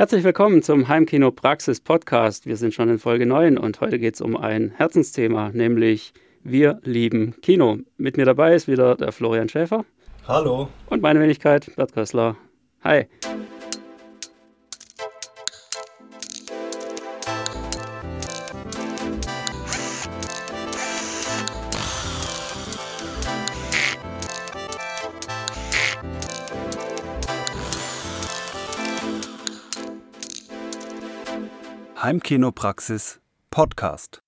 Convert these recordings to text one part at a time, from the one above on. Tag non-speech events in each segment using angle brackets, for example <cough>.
Herzlich willkommen zum Heimkino Praxis Podcast. Wir sind schon in Folge 9 und heute geht es um ein Herzensthema, nämlich Wir lieben Kino. Mit mir dabei ist wieder der Florian Schäfer. Hallo. Und meine Wenigkeit, Bert Kössler. Hi. Heimkinopraxis Podcast.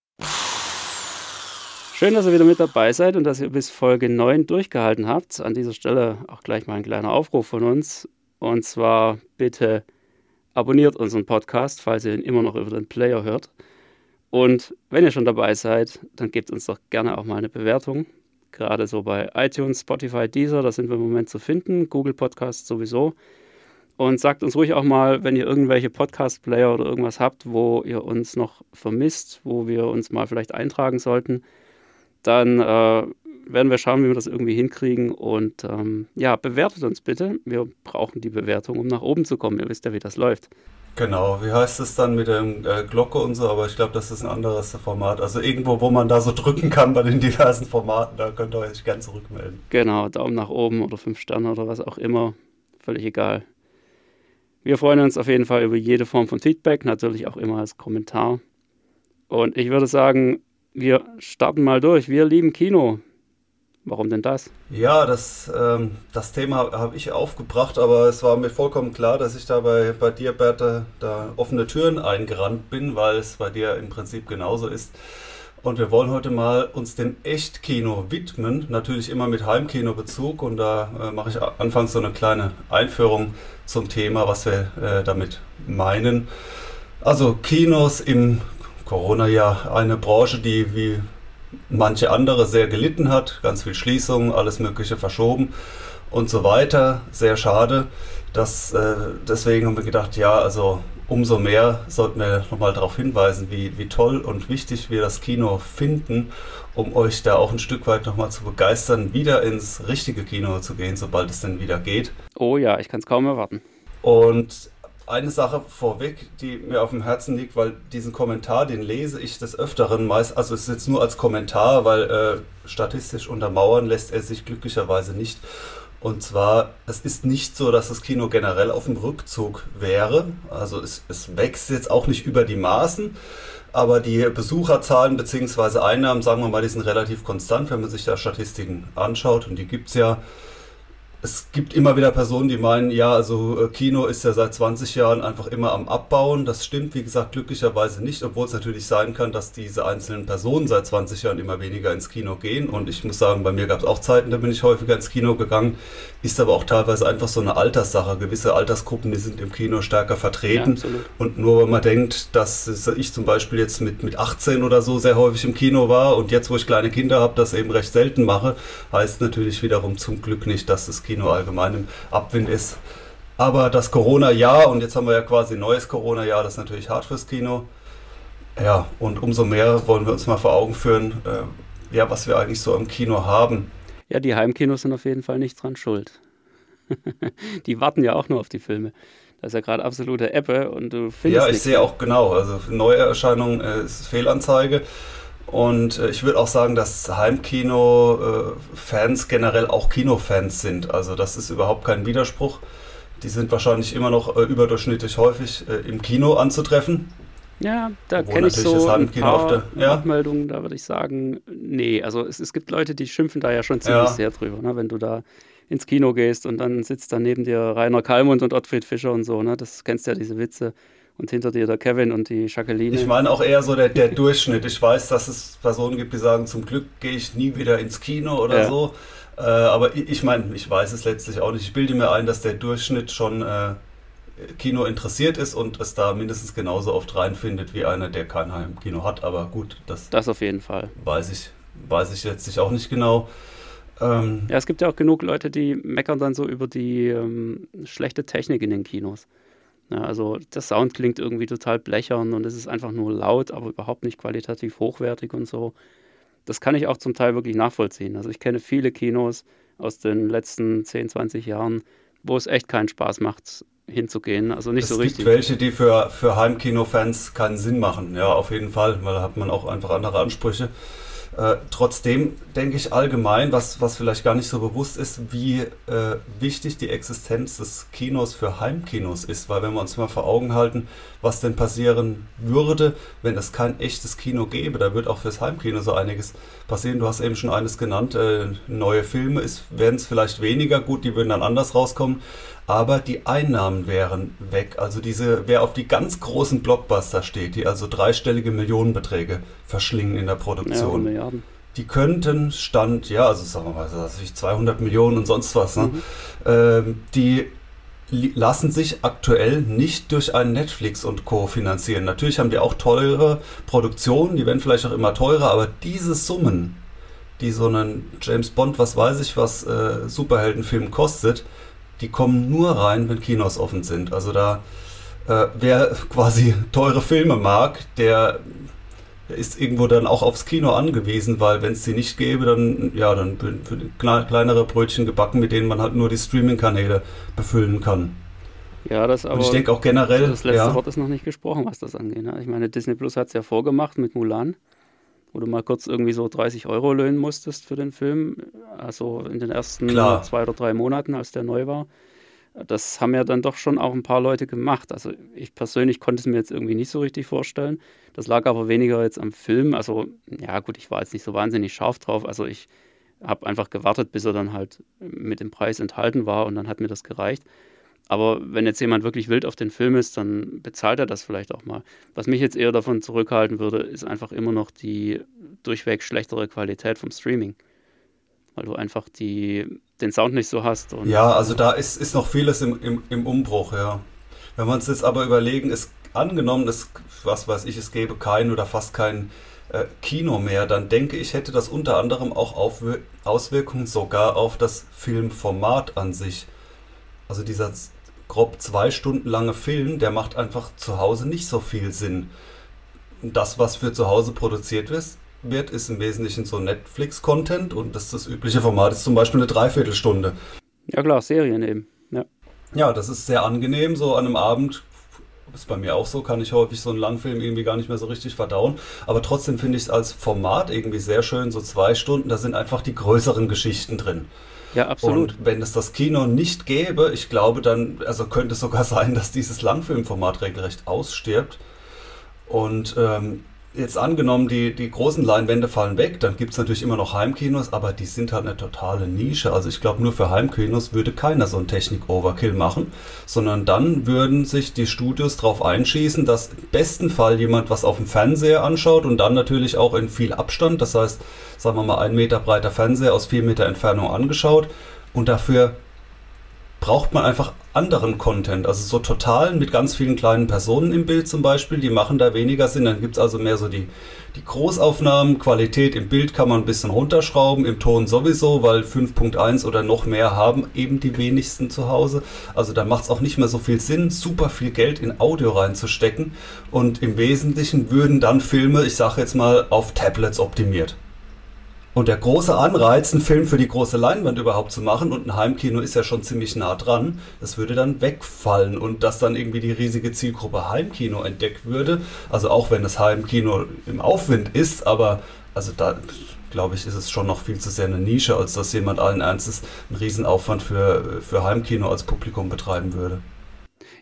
Schön, dass ihr wieder mit dabei seid und dass ihr bis Folge 9 durchgehalten habt. An dieser Stelle auch gleich mal ein kleiner Aufruf von uns. Und zwar bitte abonniert unseren Podcast, falls ihr ihn immer noch über den Player hört. Und wenn ihr schon dabei seid, dann gebt uns doch gerne auch mal eine Bewertung. Gerade so bei iTunes, Spotify, Deezer, da sind wir im Moment zu finden. Google Podcast sowieso. Und sagt uns ruhig auch mal, wenn ihr irgendwelche Podcast-Player oder irgendwas habt, wo ihr uns noch vermisst, wo wir uns mal vielleicht eintragen sollten. Dann äh, werden wir schauen, wie wir das irgendwie hinkriegen. Und ähm, ja, bewertet uns bitte. Wir brauchen die Bewertung, um nach oben zu kommen. Ihr wisst ja, wie das läuft. Genau, wie heißt es dann mit der äh, Glocke und so, aber ich glaube, das ist ein anderes Format. Also irgendwo, wo man da so drücken kann bei den diversen Formaten, da könnt ihr euch gerne zurückmelden. Genau, Daumen nach oben oder fünf Sterne oder was auch immer. Völlig egal. Wir freuen uns auf jeden Fall über jede Form von Feedback, natürlich auch immer als Kommentar. Und ich würde sagen, wir starten mal durch. Wir lieben Kino. Warum denn das? Ja, das, ähm, das Thema habe ich aufgebracht, aber es war mir vollkommen klar, dass ich da bei, bei dir, Berthe, da offene Türen eingerannt bin, weil es bei dir im Prinzip genauso ist. Und wir wollen heute mal uns dem Echtkino widmen, natürlich immer mit Heimkinobezug. Und da äh, mache ich anfangs so eine kleine Einführung zum Thema, was wir äh, damit meinen. Also Kinos im Corona-Jahr, eine Branche, die wie manche andere sehr gelitten hat, ganz viel Schließungen, alles Mögliche verschoben und so weiter. Sehr schade. Das, äh, deswegen haben wir gedacht, ja, also umso mehr sollten wir nochmal darauf hinweisen, wie, wie toll und wichtig wir das Kino finden, um euch da auch ein Stück weit nochmal zu begeistern, wieder ins richtige Kino zu gehen, sobald es denn wieder geht. Oh ja, ich kann es kaum erwarten. Und eine Sache vorweg, die mir auf dem Herzen liegt, weil diesen Kommentar, den lese ich des Öfteren meist, also es ist jetzt nur als Kommentar, weil äh, statistisch untermauern lässt er sich glücklicherweise nicht. Und zwar, es ist nicht so, dass das Kino generell auf dem Rückzug wäre. Also es, es wächst jetzt auch nicht über die Maßen. Aber die Besucherzahlen bzw. Einnahmen, sagen wir mal, die sind relativ konstant, wenn man sich da Statistiken anschaut. Und die gibt es ja es gibt immer wieder Personen, die meinen, ja, also äh, Kino ist ja seit 20 Jahren einfach immer am Abbauen. Das stimmt, wie gesagt, glücklicherweise nicht, obwohl es natürlich sein kann, dass diese einzelnen Personen seit 20 Jahren immer weniger ins Kino gehen. Und ich muss sagen, bei mir gab es auch Zeiten, da bin ich häufiger ins Kino gegangen. Ist aber auch teilweise einfach so eine Alterssache. Gewisse Altersgruppen, die sind im Kino stärker vertreten. Ja, und nur wenn man denkt, dass ich zum Beispiel jetzt mit, mit 18 oder so sehr häufig im Kino war und jetzt, wo ich kleine Kinder habe, das eben recht selten mache, heißt natürlich wiederum zum Glück nicht, dass das Kino Kino allgemein im Abwind ist. Aber das Corona-Jahr, und jetzt haben wir ja quasi ein neues Corona-Jahr, das ist natürlich hart fürs Kino. Ja, und umso mehr wollen wir uns mal vor Augen führen, äh, ja, was wir eigentlich so im Kino haben. Ja, die Heimkinos sind auf jeden Fall nicht dran schuld. <laughs> die warten ja auch nur auf die Filme. Das ist ja gerade absolute Ebbe und du findest. Ja, ich sehe auch genau. Also Neuerscheinung äh, ist Fehlanzeige. Und äh, ich würde auch sagen, dass Heimkino-Fans generell auch Kinofans sind. Also das ist überhaupt kein Widerspruch. Die sind wahrscheinlich immer noch äh, überdurchschnittlich häufig äh, im Kino anzutreffen. Ja, da kenne ich so ein paar der, ja? Abmeldungen, da würde ich sagen, nee, also es, es, gibt Leute, die schimpfen da ja schon ziemlich ja. sehr drüber, ne? wenn du da ins Kino gehst und dann sitzt da neben dir Rainer Kallmund und Ottfried Fischer und so, ne? das kennst ja diese Witze und hinter dir der Kevin und die Jacqueline. Ich meine auch eher so der, der Durchschnitt. Ich weiß, dass es Personen gibt, die sagen, zum Glück gehe ich nie wieder ins Kino oder ja. so. Äh, aber ich, ich meine, ich weiß es letztlich auch nicht. Ich bilde mir ein, dass der Durchschnitt schon äh, Kino interessiert ist und es da mindestens genauso oft reinfindet wie einer, der kein Heimkino hat. Aber gut, das, das auf jeden Fall. Weiß ich, weiß ich letztlich auch nicht genau. Ähm, ja, es gibt ja auch genug Leute, die meckern dann so über die ähm, schlechte Technik in den Kinos. Ja, also der Sound klingt irgendwie total blechern und es ist einfach nur laut, aber überhaupt nicht qualitativ hochwertig und so. Das kann ich auch zum Teil wirklich nachvollziehen. Also ich kenne viele Kinos aus den letzten 10, 20 Jahren, wo es echt keinen Spaß macht, hinzugehen. Also nicht es so richtig. Es gibt welche, die für, für Heimkino-Fans keinen Sinn machen. Ja, auf jeden Fall, weil da hat man auch einfach andere Ansprüche. Äh, trotzdem denke ich allgemein, was, was vielleicht gar nicht so bewusst ist, wie äh, wichtig die Existenz des Kinos für Heimkinos ist. Weil wenn wir uns mal vor Augen halten, was denn passieren würde, wenn es kein echtes Kino gäbe, da wird auch fürs Heimkino so einiges passieren. Du hast eben schon eines genannt, äh, neue Filme werden es vielleicht weniger, gut, die würden dann anders rauskommen aber die Einnahmen wären weg. Also diese, wer auf die ganz großen Blockbuster steht, die also dreistellige Millionenbeträge verschlingen in der Produktion. Ja. Die könnten Stand, ja, also sagen wir mal, 200 Millionen und sonst was, ne? Mhm. Ähm, die lassen sich aktuell nicht durch einen Netflix und Co. finanzieren. Natürlich haben die auch teure Produktionen, die werden vielleicht auch immer teurer, aber diese Summen, die so einen James Bond, was weiß ich, was äh, Superheldenfilm kostet, die kommen nur rein, wenn Kinos offen sind. Also da, äh, wer <laughs> quasi teure Filme mag, der ist irgendwo dann auch aufs Kino angewiesen, weil wenn es sie nicht gäbe, dann ja, dann würden kleinere Brötchen gebacken, mit denen man halt nur die Streaming-Kanäle befüllen kann. Ja, das aber. Und ich denke auch generell. Das letzte ja. Wort ist noch nicht gesprochen, was das angeht. Ne? Ich meine, Disney Plus hat es ja vorgemacht mit Mulan wo du mal kurz irgendwie so 30 Euro löhnen musstest für den Film. Also in den ersten Klar. zwei oder drei Monaten, als der neu war. Das haben ja dann doch schon auch ein paar Leute gemacht. Also ich persönlich konnte es mir jetzt irgendwie nicht so richtig vorstellen. Das lag aber weniger jetzt am Film. Also ja gut, ich war jetzt nicht so wahnsinnig scharf drauf. Also ich habe einfach gewartet, bis er dann halt mit dem Preis enthalten war und dann hat mir das gereicht. Aber wenn jetzt jemand wirklich wild auf den Film ist, dann bezahlt er das vielleicht auch mal. Was mich jetzt eher davon zurückhalten würde, ist einfach immer noch die durchweg schlechtere Qualität vom Streaming. Weil du einfach die, den Sound nicht so hast. ja, also da ist, ist noch vieles im, im, im Umbruch, ja. Wenn wir uns jetzt aber überlegen, ist angenommen, es, was weiß ich, es gäbe kein oder fast kein äh, Kino mehr, dann denke ich, hätte das unter anderem auch Aufwir Auswirkungen sogar auf das Filmformat an sich. Also dieser grob zwei Stunden lange Film, der macht einfach zu Hause nicht so viel Sinn. Das, was für zu Hause produziert wird, ist im Wesentlichen so Netflix-Content und das, das übliche Format ist zum Beispiel eine Dreiviertelstunde. Ja klar, Serien eben. Ja. ja, das ist sehr angenehm, so an einem Abend ist bei mir auch so, kann ich häufig so einen Langfilm irgendwie gar nicht mehr so richtig verdauen. Aber trotzdem finde ich es als Format irgendwie sehr schön, so zwei Stunden, da sind einfach die größeren Geschichten drin. Ja, absolut. Und wenn es das Kino nicht gäbe, ich glaube dann, also könnte es sogar <laughs> sein, dass dieses Langfilmformat regelrecht ausstirbt. Und ähm, jetzt angenommen, die, die großen Leinwände fallen weg, dann gibt es natürlich immer noch Heimkinos, aber die sind halt eine totale Nische. Also ich glaube, nur für Heimkinos würde keiner so einen Technik-Overkill machen, sondern dann würden sich die Studios darauf einschießen, dass im besten Fall jemand was auf dem Fernseher anschaut und dann natürlich auch in viel Abstand, das heißt, sagen wir mal, ein Meter breiter Fernseher aus vier Meter Entfernung angeschaut und dafür braucht man einfach anderen Content. Also so totalen mit ganz vielen kleinen Personen im Bild zum Beispiel, die machen da weniger Sinn. Dann gibt es also mehr so die, die Großaufnahmen. Qualität im Bild kann man ein bisschen runterschrauben, im Ton sowieso, weil 5.1 oder noch mehr haben eben die wenigsten zu Hause. Also da macht es auch nicht mehr so viel Sinn, super viel Geld in Audio reinzustecken. Und im Wesentlichen würden dann Filme, ich sage jetzt mal, auf Tablets optimiert. Und der große Anreiz, einen Film für die große Leinwand überhaupt zu machen, und ein Heimkino ist ja schon ziemlich nah dran, das würde dann wegfallen und dass dann irgendwie die riesige Zielgruppe Heimkino entdeckt würde. Also auch wenn das Heimkino im Aufwind ist, aber also da glaube ich, ist es schon noch viel zu sehr eine Nische, als dass jemand allen Ernstes einen Riesenaufwand für, für Heimkino als Publikum betreiben würde.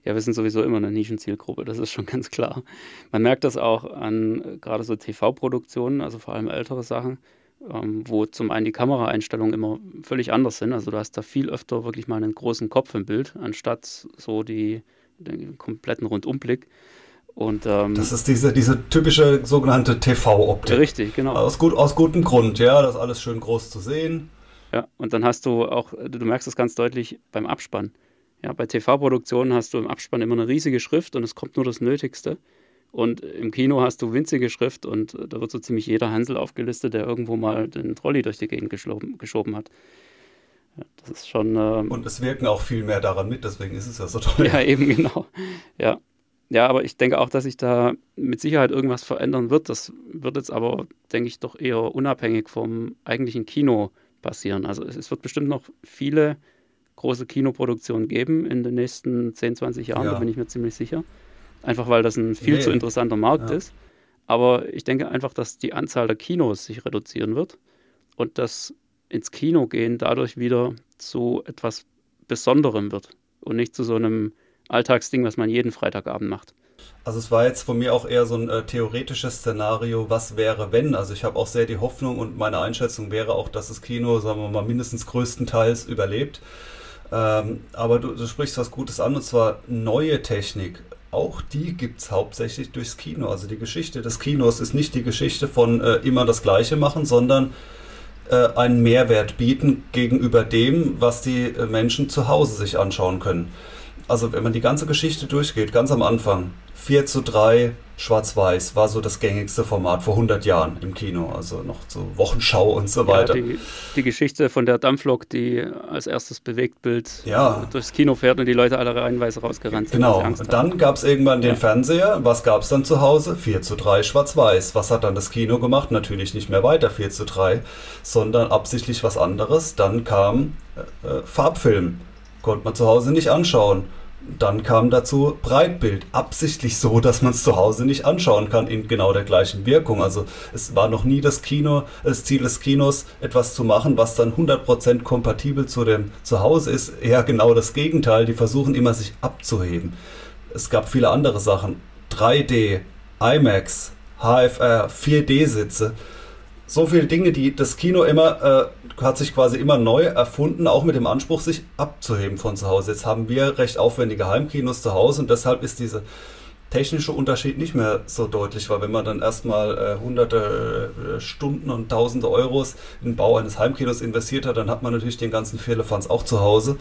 Ja, wir sind sowieso immer eine Nischenzielgruppe, das ist schon ganz klar. Man merkt das auch an gerade so TV-Produktionen, also vor allem ältere Sachen ähm, wo zum einen die Kameraeinstellungen immer völlig anders sind. Also du hast da viel öfter wirklich mal einen großen Kopf im Bild, anstatt so die, den kompletten Rundumblick. Und, ähm, das ist diese, diese typische sogenannte TV-Optik. Richtig, genau. Aus, gut, aus gutem Grund, ja, das ist alles schön groß zu sehen. Ja, und dann hast du auch, du merkst das ganz deutlich beim Abspann. Ja, bei TV-Produktionen hast du im Abspann immer eine riesige Schrift und es kommt nur das Nötigste. Und im Kino hast du winzige Schrift und da wird so ziemlich jeder Hansel aufgelistet, der irgendwo mal den Trolley durch die Gegend geschoben, geschoben hat. Ja, das ist schon. Ähm, und es wirken auch viel mehr daran mit, deswegen ist es ja so toll. Ja, eben genau. Ja. Ja, aber ich denke auch, dass sich da mit Sicherheit irgendwas verändern wird. Das wird jetzt aber, denke ich, doch eher unabhängig vom eigentlichen Kino passieren. Also es, es wird bestimmt noch viele große Kinoproduktionen geben in den nächsten 10, 20 Jahren, ja. da bin ich mir ziemlich sicher. Einfach weil das ein viel nee. zu interessanter Markt ja. ist. Aber ich denke einfach, dass die Anzahl der Kinos sich reduzieren wird und das ins Kino gehen dadurch wieder zu etwas Besonderem wird und nicht zu so einem Alltagsding, was man jeden Freitagabend macht. Also es war jetzt von mir auch eher so ein äh, theoretisches Szenario, was wäre, wenn. Also ich habe auch sehr die Hoffnung und meine Einschätzung wäre auch, dass das Kino, sagen wir mal, mindestens größtenteils überlebt. Ähm, aber du, du, sprichst was Gutes an, und zwar neue Technik. Auch die gibt es hauptsächlich durchs Kino. Also die Geschichte des Kinos ist nicht die Geschichte von äh, immer das Gleiche machen, sondern äh, einen Mehrwert bieten gegenüber dem, was die äh, Menschen zu Hause sich anschauen können also wenn man die ganze Geschichte durchgeht, ganz am Anfang, 4 zu 3 Schwarz-Weiß war so das gängigste Format vor 100 Jahren im Kino, also noch so Wochenschau und so weiter. Ja, die, die, Geschichte von der Dampflok, die als erstes Bewegtbild ja. durchs Kino fährt und die Leute alle reihenweise rausgerannt sind. Genau, und dann gab es irgendwann den ja. Fernseher. Was gab es dann zu Hause? 4 zu 3 Schwarz-Weiß. Was hat dann das Kino gemacht? Natürlich nicht mehr weiter 4 zu 3, sondern absichtlich was anderes. Dann kam äh, äh Farbfilm. Konnte man zu Hause nicht anschauen dann kam dazu Breitbild, absichtlich so, dass man es zu Hause nicht anschauen kann in genau der gleichen Wirkung. Also es war noch nie das Kino, das Ziel des Kinos, etwas zu machen, was dann 100% kompatibel zu dem Zuhause ist. Eher genau das Gegenteil, die versuchen immer sich abzuheben. Es gab viele andere Sachen, 3D, IMAX, HFR, 4D-Sitze so viele Dinge, die das Kino immer äh, hat sich quasi immer neu erfunden, auch mit dem Anspruch, sich abzuheben von zu Hause. Jetzt haben wir recht aufwendige Heimkinos zu Hause und deshalb ist dieser technische Unterschied nicht mehr so deutlich, weil wenn man dann erstmal äh, hunderte äh, Stunden und tausende Euros in den Bau eines Heimkinos investiert hat, dann hat man natürlich den ganzen Firlefanz auch zu Hause.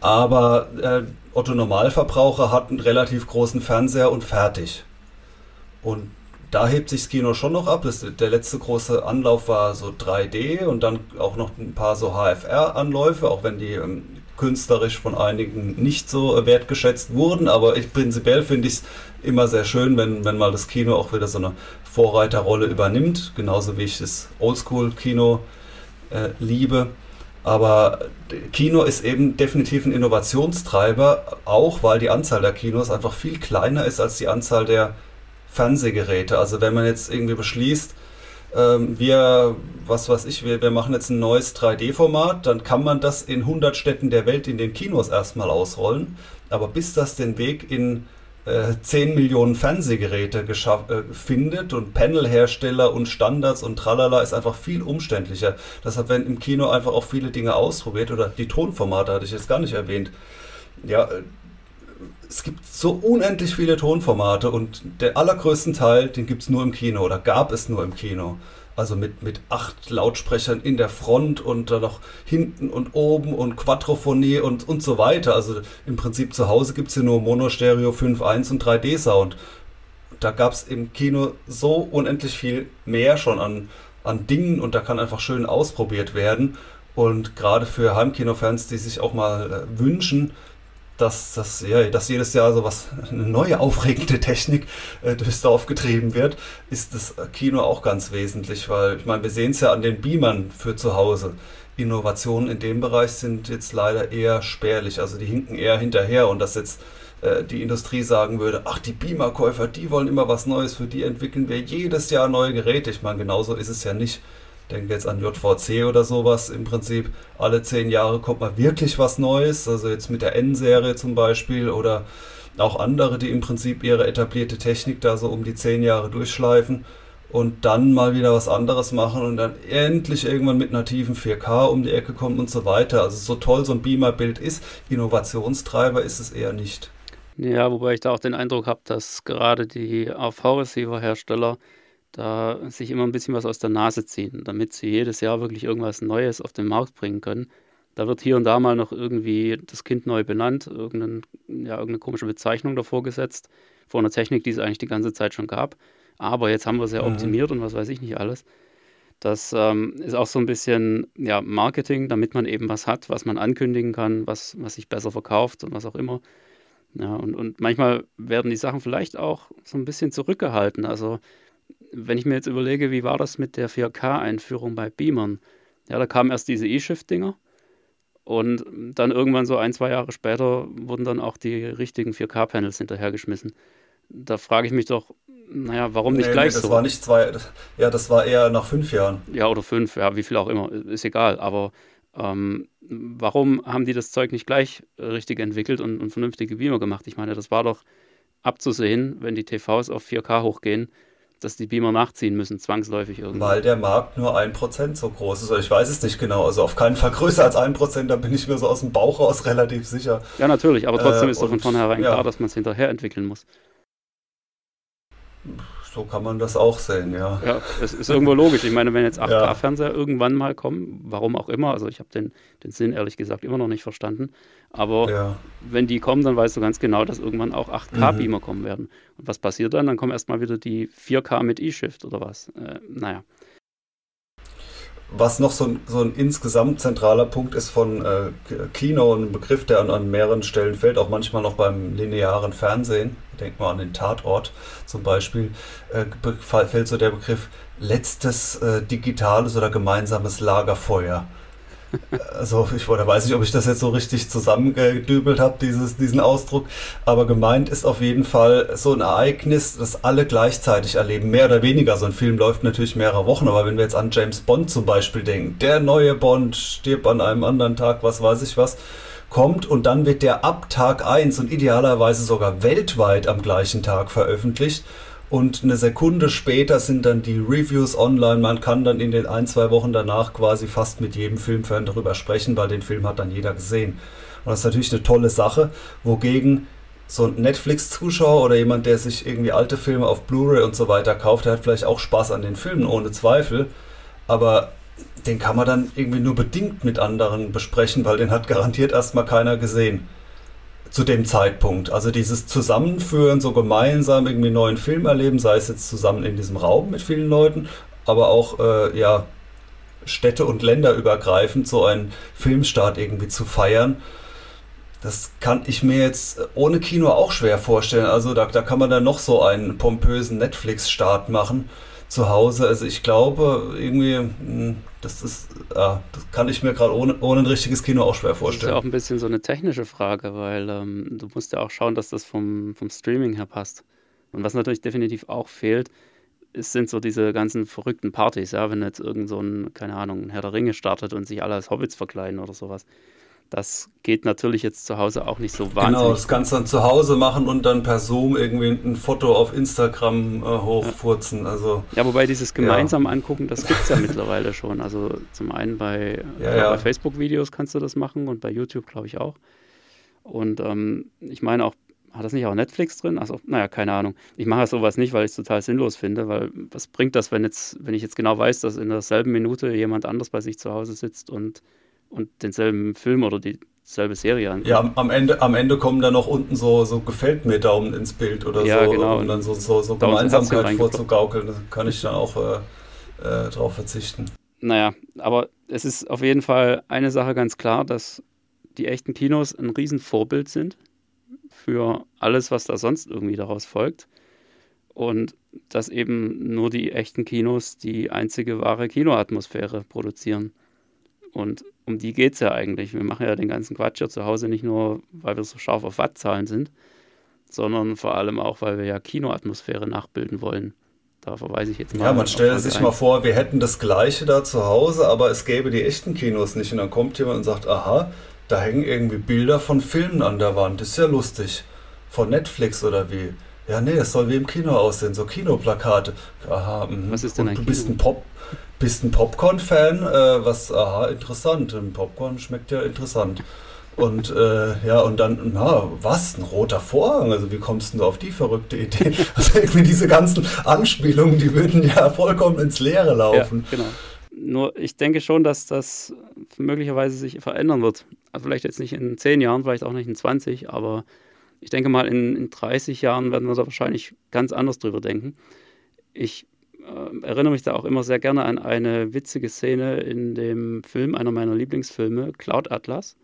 Aber äh, Otto Normalverbraucher hat einen relativ großen Fernseher und fertig. Und da hebt sich das Kino schon noch ab. Das, der letzte große Anlauf war so 3D und dann auch noch ein paar so HFR-Anläufe, auch wenn die ähm, künstlerisch von einigen nicht so äh, wertgeschätzt wurden. Aber ich, prinzipiell finde ich es immer sehr schön, wenn, wenn mal das Kino auch wieder so eine Vorreiterrolle übernimmt, genauso wie ich das Oldschool-Kino äh, liebe. Aber Kino ist eben definitiv ein Innovationstreiber, auch weil die Anzahl der Kinos einfach viel kleiner ist als die Anzahl der Fernsehgeräte. Also wenn man jetzt irgendwie beschließt, ähm, wir, was weiß ich, wir, wir machen jetzt ein neues 3D-Format, dann kann man das in 100 Städten der Welt in den Kinos erstmal ausrollen. Aber bis das den Weg in äh, 10 Millionen Fernsehgeräte äh, findet und Panelhersteller und Standards und tralala ist einfach viel umständlicher. Deshalb werden im Kino einfach auch viele Dinge ausprobiert oder die Tonformate hatte ich jetzt gar nicht erwähnt. Ja, äh, es gibt so unendlich viele Tonformate und der allergrößten Teil, den gibt es nur im Kino oder gab es nur im Kino. Also mit, mit acht Lautsprechern in der Front und dann noch hinten und oben und Quadrophonie und, und so weiter. Also im Prinzip zu Hause gibt es hier nur Mono, Stereo 5.1 und 3D-Sound. Da gab es im Kino so unendlich viel mehr schon an, an Dingen und da kann einfach schön ausprobiert werden. Und gerade für Heimkinofans, die sich auch mal äh, wünschen, dass, dass, ja, dass jedes Jahr so was, eine neue aufregende Technik äh, durchs Dorf getrieben wird, ist das Kino auch ganz wesentlich, weil ich meine, wir sehen es ja an den Beamern für zu Hause. Innovationen in dem Bereich sind jetzt leider eher spärlich, also die hinken eher hinterher und dass jetzt äh, die Industrie sagen würde, ach, die Beamer-Käufer, die wollen immer was Neues, für die entwickeln wir jedes Jahr neue Geräte. Ich meine, genauso ist es ja nicht denke jetzt an JVC oder sowas. Im Prinzip alle zehn Jahre kommt mal wirklich was Neues. Also jetzt mit der N-Serie zum Beispiel oder auch andere, die im Prinzip ihre etablierte Technik da so um die zehn Jahre durchschleifen und dann mal wieder was anderes machen und dann endlich irgendwann mit nativen 4K um die Ecke kommen und so weiter. Also so toll so ein Beamer-Bild ist, Innovationstreiber ist es eher nicht. Ja, wobei ich da auch den Eindruck habe, dass gerade die AV-Receiver-Hersteller da sich immer ein bisschen was aus der Nase ziehen, damit sie jedes Jahr wirklich irgendwas Neues auf den Markt bringen können. Da wird hier und da mal noch irgendwie das Kind neu benannt, irgendein, ja, irgendeine komische Bezeichnung davor gesetzt, vor einer Technik, die es eigentlich die ganze Zeit schon gab. Aber jetzt haben wir es ja mhm. optimiert und was weiß ich nicht alles. Das ähm, ist auch so ein bisschen ja, Marketing, damit man eben was hat, was man ankündigen kann, was, was sich besser verkauft und was auch immer. Ja, und, und manchmal werden die Sachen vielleicht auch so ein bisschen zurückgehalten. Also wenn ich mir jetzt überlege, wie war das mit der 4K-Einführung bei Beamern? Ja, da kamen erst diese E-Shift-Dinger Und dann irgendwann so ein, zwei Jahre später wurden dann auch die richtigen 4K-Panels hinterhergeschmissen. Da frage ich mich doch, naja, warum nicht nee, gleich nee, das so? war nicht zwei, ja, das war eher nach fünf Jahren. Ja, oder fünf, ja, wie viel auch immer, ist egal. Aber ähm, warum haben die das Zeug nicht gleich richtig entwickelt und, und vernünftige Beamer gemacht? Ich meine, das war doch abzusehen, wenn die TVs auf 4K hochgehen, dass die Beamer nachziehen müssen, zwangsläufig irgendwie. Weil der Markt nur ein Prozent so groß ist. Ich weiß es nicht genau. Also auf keinen Fall größer als ein Prozent, da bin ich mir so aus dem Bauch raus <laughs> relativ sicher. Ja, natürlich, aber trotzdem äh, ist doch von vornherein ja. klar, dass man es hinterher entwickeln muss. So kann man das auch sehen, ja. Ja, es ist irgendwo logisch. Ich meine, wenn jetzt 8K-Fernseher ja. irgendwann mal kommen, warum auch immer, also ich habe den, den Sinn ehrlich gesagt immer noch nicht verstanden, aber ja. wenn die kommen, dann weißt du ganz genau, dass irgendwann auch 8K-Beamer mhm. kommen werden. Und was passiert dann? Dann kommen erstmal wieder die 4K mit E-Shift oder was. Äh, naja. Was noch so ein, so ein insgesamt zentraler Punkt ist von äh, Kino, ein Begriff, der an, an, mehreren Stellen fällt, auch manchmal noch beim linearen Fernsehen, denkt mal an den Tatort zum Beispiel, äh, fällt so der Begriff letztes äh, digitales oder gemeinsames Lagerfeuer. Also ich da weiß nicht, ob ich das jetzt so richtig zusammengedübelt habe, diesen Ausdruck, aber gemeint ist auf jeden Fall so ein Ereignis, das alle gleichzeitig erleben, mehr oder weniger. So ein Film läuft natürlich mehrere Wochen, aber wenn wir jetzt an James Bond zum Beispiel denken, der neue Bond stirbt an einem anderen Tag, was weiß ich was, kommt und dann wird der ab Tag 1 und idealerweise sogar weltweit am gleichen Tag veröffentlicht und eine Sekunde später sind dann die Reviews online. Man kann dann in den ein, zwei Wochen danach quasi fast mit jedem Filmfan darüber sprechen, weil den Film hat dann jeder gesehen. Und das ist natürlich eine tolle Sache, wogegen so ein Netflix-Zuschauer oder jemand, der sich irgendwie alte Filme auf Blu-ray und so weiter kauft, der hat vielleicht auch Spaß an den Filmen, ohne Zweifel. Aber den kann man dann irgendwie nur bedingt mit anderen besprechen, weil den hat garantiert erstmal keiner gesehen zu dem Zeitpunkt. Also dieses Zusammenführen, so gemeinsam irgendwie einen neuen Film erleben, sei es jetzt zusammen in diesem Raum mit vielen Leuten, aber auch äh, ja Städte und Länder übergreifend so einen Filmstart irgendwie zu feiern. Das kann ich mir jetzt ohne Kino auch schwer vorstellen. Also da, da kann man dann noch so einen pompösen Netflix-Start machen zu Hause. Also ich glaube, irgendwie, hm, das ist, ja, das kann ich mir gerade ohne, ohne ein richtiges Kino auch schwer vorstellen. Das ist ja auch ein bisschen so eine technische Frage, weil ähm, du musst ja auch schauen, dass das vom, vom Streaming her passt. Und was natürlich definitiv auch fehlt, ist, sind so diese ganzen verrückten Partys, ja, wenn jetzt irgend so ein, keine Ahnung, ein Herr der Ringe startet und sich alle als Hobbits verkleiden oder sowas. Das geht natürlich jetzt zu Hause auch nicht so genau, wahnsinnig. Genau, das kannst du dann zu Hause machen und dann per Zoom irgendwie ein Foto auf Instagram äh, hochfurzen. Ja. Also, ja, wobei dieses gemeinsam ja. angucken, das gibt es ja mittlerweile schon. Also zum einen bei, ja, bei Facebook-Videos kannst du das machen und bei YouTube glaube ich auch. Und ähm, ich meine auch, hat das nicht auch Netflix drin? Also, naja, keine Ahnung. Ich mache sowas nicht, weil ich es total sinnlos finde, weil was bringt das, wenn jetzt, wenn ich jetzt genau weiß, dass in derselben Minute jemand anders bei sich zu Hause sitzt und und denselben Film oder dieselbe Serie an. Ja, am Ende, am Ende kommen dann noch unten so, so gefällt mir Daumen ins Bild oder ja, so, genau. um dann so, so, so Gemeinsamkeit vorzugaukeln. Da kann ich dann auch äh, äh, drauf verzichten. Naja, aber es ist auf jeden Fall eine Sache ganz klar, dass die echten Kinos ein Riesenvorbild sind für alles, was da sonst irgendwie daraus folgt. Und dass eben nur die echten Kinos die einzige wahre Kinoatmosphäre produzieren. Und um die geht es ja eigentlich. Wir machen ja den ganzen Quatsch ja zu Hause nicht nur, weil wir so scharf auf Wattzahlen sind, sondern vor allem auch, weil wir ja Kinoatmosphäre nachbilden wollen. Da verweise ich jetzt mal. Ja, man stelle sich ein. mal vor, wir hätten das Gleiche da zu Hause, aber es gäbe die echten Kinos nicht. Und dann kommt jemand und sagt: Aha, da hängen irgendwie Bilder von Filmen an der Wand. ist ja lustig. Von Netflix oder wie? Ja, nee, das soll wie im Kino aussehen, so Kinoplakate. Aha, mh. Was ist denn ein du Kino? bist ein Pop, bist ein Popcorn-Fan, äh, was, aha, interessant. Ein Popcorn schmeckt ja interessant. Und äh, ja, und dann, na, was? Ein roter Vorhang? Also wie kommst du auf die verrückte Idee? <laughs> Also irgendwie diese ganzen Anspielungen, die würden ja vollkommen ins Leere laufen. Ja, genau. Nur ich denke schon, dass das möglicherweise sich verändern wird. Also vielleicht jetzt nicht in 10 Jahren, vielleicht auch nicht in 20, aber ich denke mal, in, in 30 Jahren werden wir da wahrscheinlich ganz anders drüber denken. Ich äh, erinnere mich da auch immer sehr gerne an eine witzige Szene in dem Film, einer meiner Lieblingsfilme, Cloud Atlas.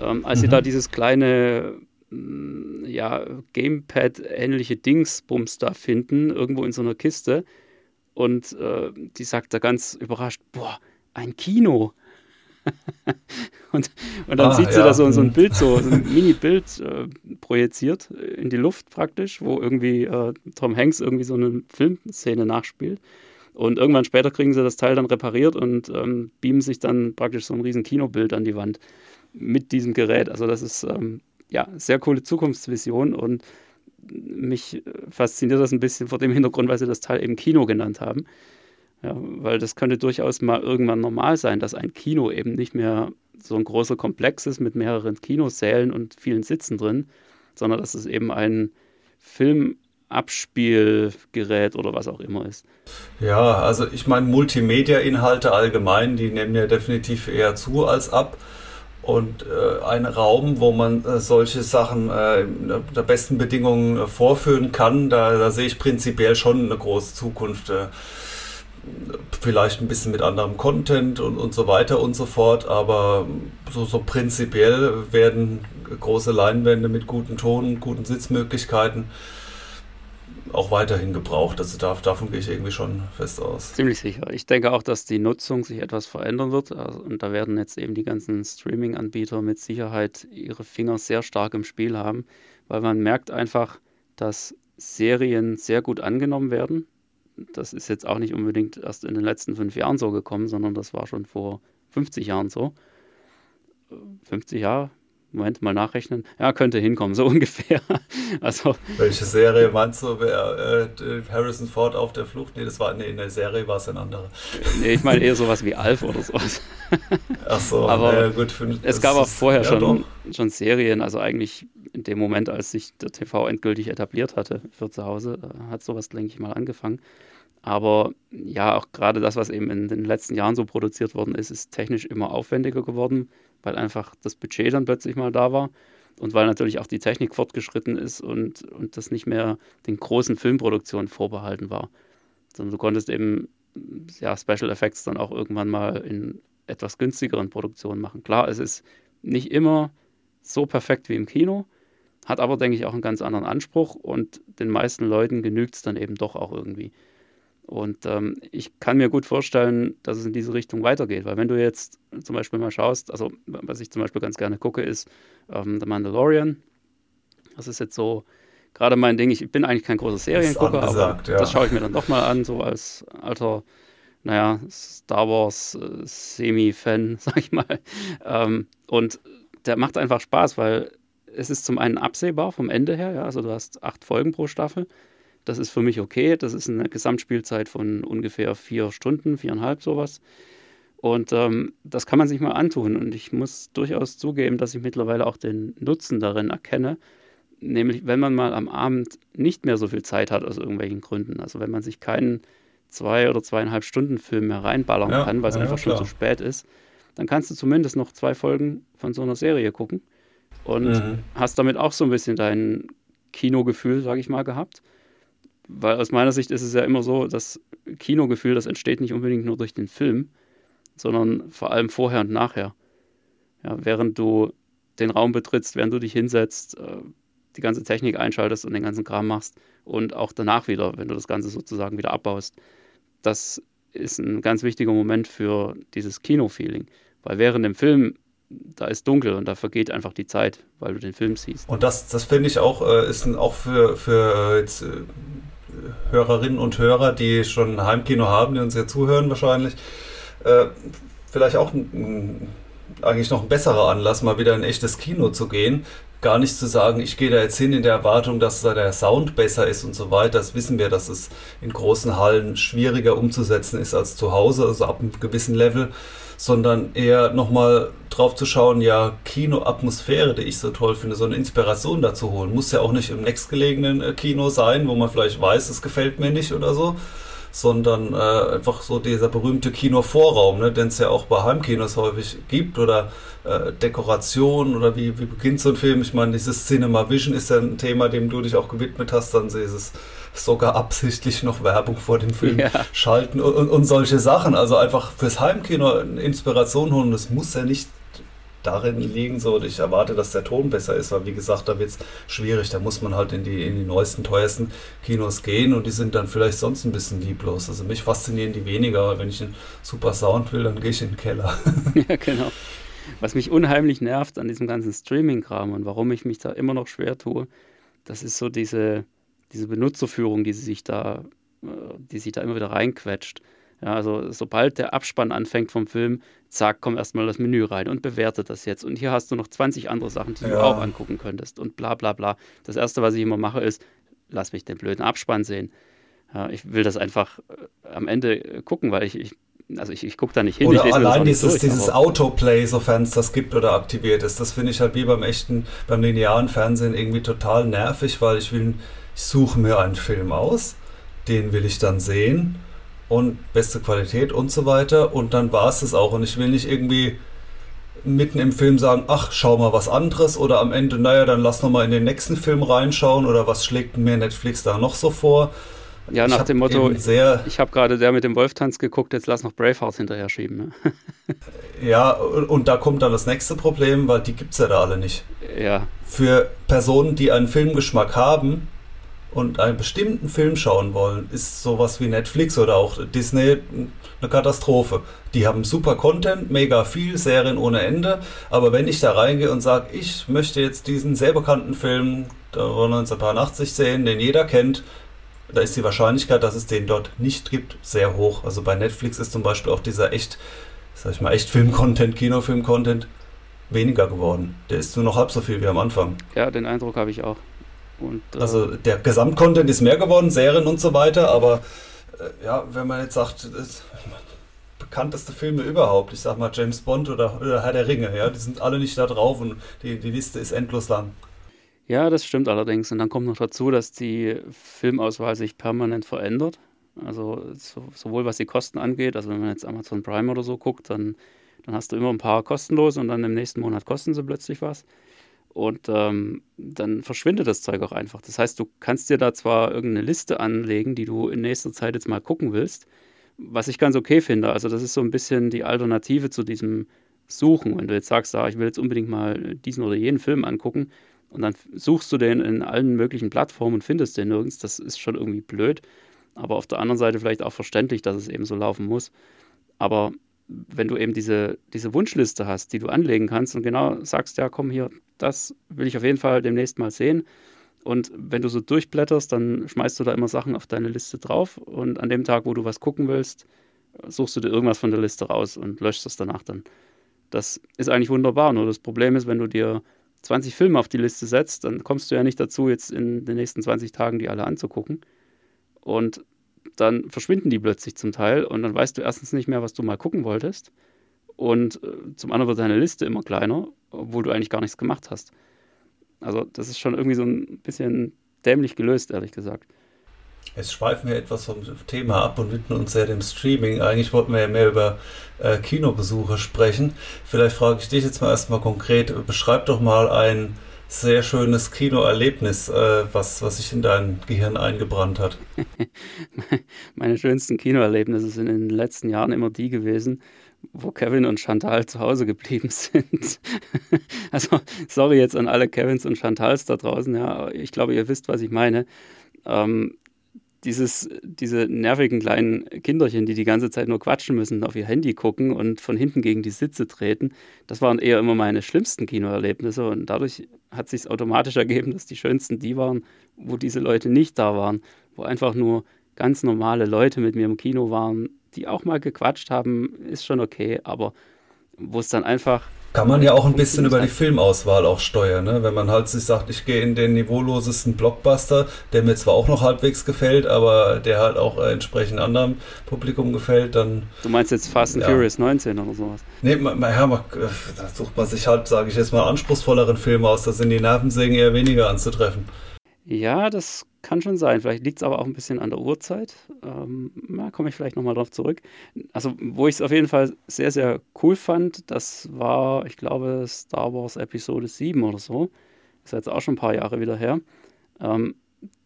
Ähm, als mhm. sie da dieses kleine mm, ja, Gamepad-ähnliche Dingsbums da finden, irgendwo in so einer Kiste. Und äh, die sagt da ganz überrascht, boah, ein Kino. <laughs> und, und dann ah, sieht sie ja. da so, so ein hm. Bild, so, so ein <laughs> Mini-Bild äh, projiziert in die Luft praktisch, wo irgendwie äh, Tom Hanks irgendwie so eine Filmszene nachspielt. Und irgendwann später kriegen sie das Teil dann repariert und ähm, beamen sich dann praktisch so ein riesen Kinobild an die Wand mit diesem Gerät. Also das ist ähm, ja sehr coole Zukunftsvision und mich fasziniert das ein bisschen vor dem Hintergrund, weil sie das Teil eben Kino genannt haben. Ja, weil das könnte durchaus mal irgendwann normal sein, dass ein Kino eben nicht mehr so ein großer Komplex ist mit mehreren Kinosälen und vielen Sitzen drin, sondern dass es eben ein Filmabspielgerät oder was auch immer ist. Ja, also ich meine, Multimedia-Inhalte allgemein, die nehmen ja definitiv eher zu als ab. Und äh, ein Raum, wo man äh, solche Sachen äh, der besten Bedingungen äh, vorführen kann, da, da, sehe ich prinzipiell schon eine große Zukunft. Vielleicht ein bisschen mit anderem Content und, und so weiter und so fort, aber so, so prinzipiell werden große Leinwände mit gutem Ton, guten Sitzmöglichkeiten auch weiterhin gebraucht. Also da, davon gehe ich irgendwie schon fest aus. Ziemlich sicher. Ich denke auch, dass die Nutzung sich etwas verändern wird. Also, und da werden jetzt eben die ganzen Streaming-Anbieter mit Sicherheit ihre Finger sehr stark im Spiel haben, weil man merkt einfach, dass Serien sehr gut angenommen werden das ist jetzt auch nicht unbedingt erst in den letzten fünf Jahren so gekommen, sondern das war schon vor 50 Jahren so. 50 Jahre, Moment, mal nachrechnen. Ja, könnte hinkommen, <laughs> so ungefähr. Also, Welche Serie meinst du? Wer, äh, Harrison Ford auf der Flucht? Nee, das war, nee, in der Serie war es ein anderer. Nee, ich meine eher <laughs> sowas wie Alf oder sowas. Ach so, <laughs> aber ja, gut. Für, es gab auch vorher ja, schon, schon Serien, also eigentlich in dem Moment, als sich der TV endgültig etabliert hatte für zu Hause, hat sowas, denke ich mal, angefangen. Aber ja, auch gerade das, was eben in den letzten Jahren so produziert worden ist, ist technisch immer aufwendiger geworden, weil einfach das Budget dann plötzlich mal da war und weil natürlich auch die Technik fortgeschritten ist und, und das nicht mehr den großen Filmproduktionen vorbehalten war. Sondern du konntest eben ja, Special Effects dann auch irgendwann mal in etwas günstigeren Produktionen machen. Klar, es ist nicht immer so perfekt wie im Kino, hat aber, denke ich, auch einen ganz anderen Anspruch und den meisten Leuten genügt es dann eben doch auch irgendwie. Und ähm, ich kann mir gut vorstellen, dass es in diese Richtung weitergeht, weil wenn du jetzt zum Beispiel mal schaust, also was ich zum Beispiel ganz gerne gucke, ist ähm, The Mandalorian. Das ist jetzt so gerade mein Ding. Ich bin eigentlich kein großer Seriengucker, aber ja. das schaue ich mir dann doch mal an, so als alter, naja, Star Wars äh, Semi-Fan, <laughs> sag ich mal. Ähm, und der macht einfach Spaß, weil es ist zum einen absehbar vom Ende her, ja, also du hast acht Folgen pro Staffel. Das ist für mich okay. Das ist eine Gesamtspielzeit von ungefähr vier Stunden, viereinhalb sowas. Und ähm, das kann man sich mal antun. Und ich muss durchaus zugeben, dass ich mittlerweile auch den Nutzen darin erkenne. Nämlich, wenn man mal am Abend nicht mehr so viel Zeit hat aus irgendwelchen Gründen. Also wenn man sich keinen zwei oder zweieinhalb Stunden Film mehr reinballern ja, kann, weil es ja, einfach schon zu spät ist, dann kannst du zumindest noch zwei Folgen von so einer Serie gucken und mhm. hast damit auch so ein bisschen dein Kinogefühl, sage ich mal, gehabt weil aus meiner Sicht ist es ja immer so, das Kinogefühl, das entsteht nicht unbedingt nur durch den Film, sondern vor allem vorher und nachher. Ja, während du den Raum betrittst, während du dich hinsetzt, äh, die ganze Technik einschaltest und den ganzen Kram machst und auch danach wieder, wenn du das Ganze sozusagen wieder abbaust. Das ist ein ganz wichtiger Moment für dieses Kino-Feeling. Weil während dem Film, da ist dunkel und da vergeht einfach die Zeit, weil du den Film siehst. Und das, das finde ich auch, äh, ist auch für, für jetzt, äh, Hörerinnen und Hörer, die schon ein Heimkino haben, die uns hier zuhören wahrscheinlich, äh, vielleicht auch eigentlich noch ein besserer Anlass, mal wieder in ein echtes Kino zu gehen. Gar nicht zu sagen, ich gehe da jetzt hin in der Erwartung, dass da der Sound besser ist und so weiter. Das wissen wir, dass es in großen Hallen schwieriger umzusetzen ist als zu Hause, also ab einem gewissen Level sondern eher nochmal drauf zu schauen, ja, Kinoatmosphäre, die ich so toll finde, so eine Inspiration dazu holen. Muss ja auch nicht im nächstgelegenen äh, Kino sein, wo man vielleicht weiß, es gefällt mir nicht oder so, sondern äh, einfach so dieser berühmte Kinovorraum, ne, den es ja auch bei Heimkinos häufig gibt oder äh, Dekoration oder wie, wie beginnt so ein Film. Ich meine, dieses Cinema Vision ist ja ein Thema, dem du dich auch gewidmet hast, dann dieses sogar absichtlich noch Werbung vor dem Film ja. schalten und, und, und, solche Sachen. Also einfach fürs Heimkino Inspiration holen. Das muss ja nicht darin liegen, so ich erwarte, dass der Ton besser ist, weil wie gesagt, da wird es schwierig, da muss man halt in die, in die neuesten, teuersten Kinos gehen und die sind dann vielleicht sonst ein bisschen lieblos. Also mich faszinieren die weniger, aber wenn ich einen super Sound will, dann gehe ich in den Keller. <laughs> <laughs> ja, genau. Was mich unheimlich nervt an diesem ganzen Streaming-Kram und warum ich mich da immer noch schwer tue, das ist so diese, diese Benutzerführung, die sich da, äh, die sich da immer wieder reinquetscht. Ja, also sobald der Abspann anfängt vom Film, zack, komm erstmal das Menü rein und bewerte das jetzt. Und hier hast du noch 20 andere Sachen, die ja. du auch angucken könntest und bla bla bla. Das Erste, was ich immer mache, ist, lass mich den blöden Abspann sehen. Ja, ich will das einfach äh, am Ende äh, gucken, weil ich, ich also ich, ich gucke da nicht hin. Oder allein dieses, durch, dieses Autoplay, sofern es das gibt oder aktiviert ist, das finde ich halt wie beim echten, beim linearen Fernsehen irgendwie total nervig, weil ich will, ich suche mir einen Film aus, den will ich dann sehen und beste Qualität und so weiter und dann war es das auch und ich will nicht irgendwie mitten im Film sagen, ach, schau mal was anderes oder am Ende, naja, dann lass noch mal in den nächsten Film reinschauen oder was schlägt mir Netflix da noch so vor ja, nach dem Motto, ich habe gerade der mit dem Wolftanz geguckt, jetzt lass noch Braveheart hinterher schieben. Ne? <laughs> ja, und da kommt dann das nächste Problem, weil die gibt es ja da alle nicht. Ja. Für Personen, die einen Filmgeschmack haben und einen bestimmten Film schauen wollen, ist sowas wie Netflix oder auch Disney eine Katastrophe. Die haben super Content, mega viel, Serien ohne Ende, aber wenn ich da reingehe und sage, ich möchte jetzt diesen sehr bekannten Film 1980 sehen, den jeder kennt, da ist die Wahrscheinlichkeit, dass es den dort nicht gibt, sehr hoch. Also bei Netflix ist zum Beispiel auch dieser echt, sag ich mal, echt Film-Content, Kinofilm-Content weniger geworden. Der ist nur noch halb so viel wie am Anfang. Ja, den Eindruck habe ich auch. Und, äh also der Gesamtcontent ist mehr geworden, Serien und so weiter, aber äh, ja, wenn man jetzt sagt, das, bekannteste Filme überhaupt, ich sag mal James Bond oder, oder Herr der Ringe, ja, die sind alle nicht da drauf und die, die Liste ist endlos lang. Ja, das stimmt allerdings. Und dann kommt noch dazu, dass die Filmauswahl sich permanent verändert. Also so, sowohl was die Kosten angeht, also wenn man jetzt Amazon Prime oder so guckt, dann, dann hast du immer ein paar kostenlos und dann im nächsten Monat kosten sie plötzlich was. Und ähm, dann verschwindet das Zeug auch einfach. Das heißt, du kannst dir da zwar irgendeine Liste anlegen, die du in nächster Zeit jetzt mal gucken willst, was ich ganz okay finde. Also das ist so ein bisschen die Alternative zu diesem Suchen. Wenn du jetzt sagst, ah, ich will jetzt unbedingt mal diesen oder jenen Film angucken, und dann suchst du den in allen möglichen Plattformen und findest den nirgends. Das ist schon irgendwie blöd. Aber auf der anderen Seite vielleicht auch verständlich, dass es eben so laufen muss. Aber wenn du eben diese, diese Wunschliste hast, die du anlegen kannst und genau sagst, ja, komm hier, das will ich auf jeden Fall demnächst mal sehen. Und wenn du so durchblätterst, dann schmeißt du da immer Sachen auf deine Liste drauf. Und an dem Tag, wo du was gucken willst, suchst du dir irgendwas von der Liste raus und löschst das danach dann. Das ist eigentlich wunderbar. Nur das Problem ist, wenn du dir 20 Filme auf die Liste setzt, dann kommst du ja nicht dazu, jetzt in den nächsten 20 Tagen die alle anzugucken. Und dann verschwinden die plötzlich zum Teil und dann weißt du erstens nicht mehr, was du mal gucken wolltest. Und äh, zum anderen wird deine Liste immer kleiner, obwohl du eigentlich gar nichts gemacht hast. Also das ist schon irgendwie so ein bisschen dämlich gelöst, ehrlich gesagt. Jetzt schweifen wir etwas vom Thema ab und widmen uns sehr dem Streaming. Eigentlich wollten wir ja mehr über äh, Kinobesuche sprechen. Vielleicht frage ich dich jetzt mal erstmal konkret, beschreib doch mal ein sehr schönes Kinoerlebnis, äh, was, was sich in dein Gehirn eingebrannt hat. <laughs> Meine schönsten Kinoerlebnisse sind in den letzten Jahren immer die gewesen, wo Kevin und Chantal zu Hause geblieben <laughs> sind. also, sorry jetzt an alle Kevins und Chantals da draußen, ja, ich glaube, ihr wisst, was ich meine. Ähm, dieses, diese nervigen kleinen Kinderchen, die die ganze Zeit nur quatschen müssen, auf ihr Handy gucken und von hinten gegen die Sitze treten, das waren eher immer meine schlimmsten Kinoerlebnisse und dadurch hat sich automatisch ergeben, dass die schönsten die waren, wo diese Leute nicht da waren, wo einfach nur ganz normale Leute mit mir im Kino waren, die auch mal gequatscht haben, ist schon okay, aber wo es dann einfach kann man ja auch ein bisschen über die Filmauswahl auch steuern, ne? wenn man halt sich sagt, ich gehe in den niveaulosesten Blockbuster, der mir zwar auch noch halbwegs gefällt, aber der halt auch äh, entsprechend anderem Publikum gefällt, dann... Du meinst jetzt Fast and ja. Furious 19 oder sowas? Nee, man, ja, man, äh, da sucht man sich halt, sage ich jetzt mal, anspruchsvolleren Filme aus, da sind die Nervensägen eher weniger anzutreffen. Ja, das kann schon sein. Vielleicht liegt es aber auch ein bisschen an der Uhrzeit. Ähm, da komme ich vielleicht nochmal drauf zurück. Also, wo ich es auf jeden Fall sehr, sehr cool fand, das war, ich glaube, Star Wars Episode 7 oder so. Ist jetzt auch schon ein paar Jahre wieder her. Ähm,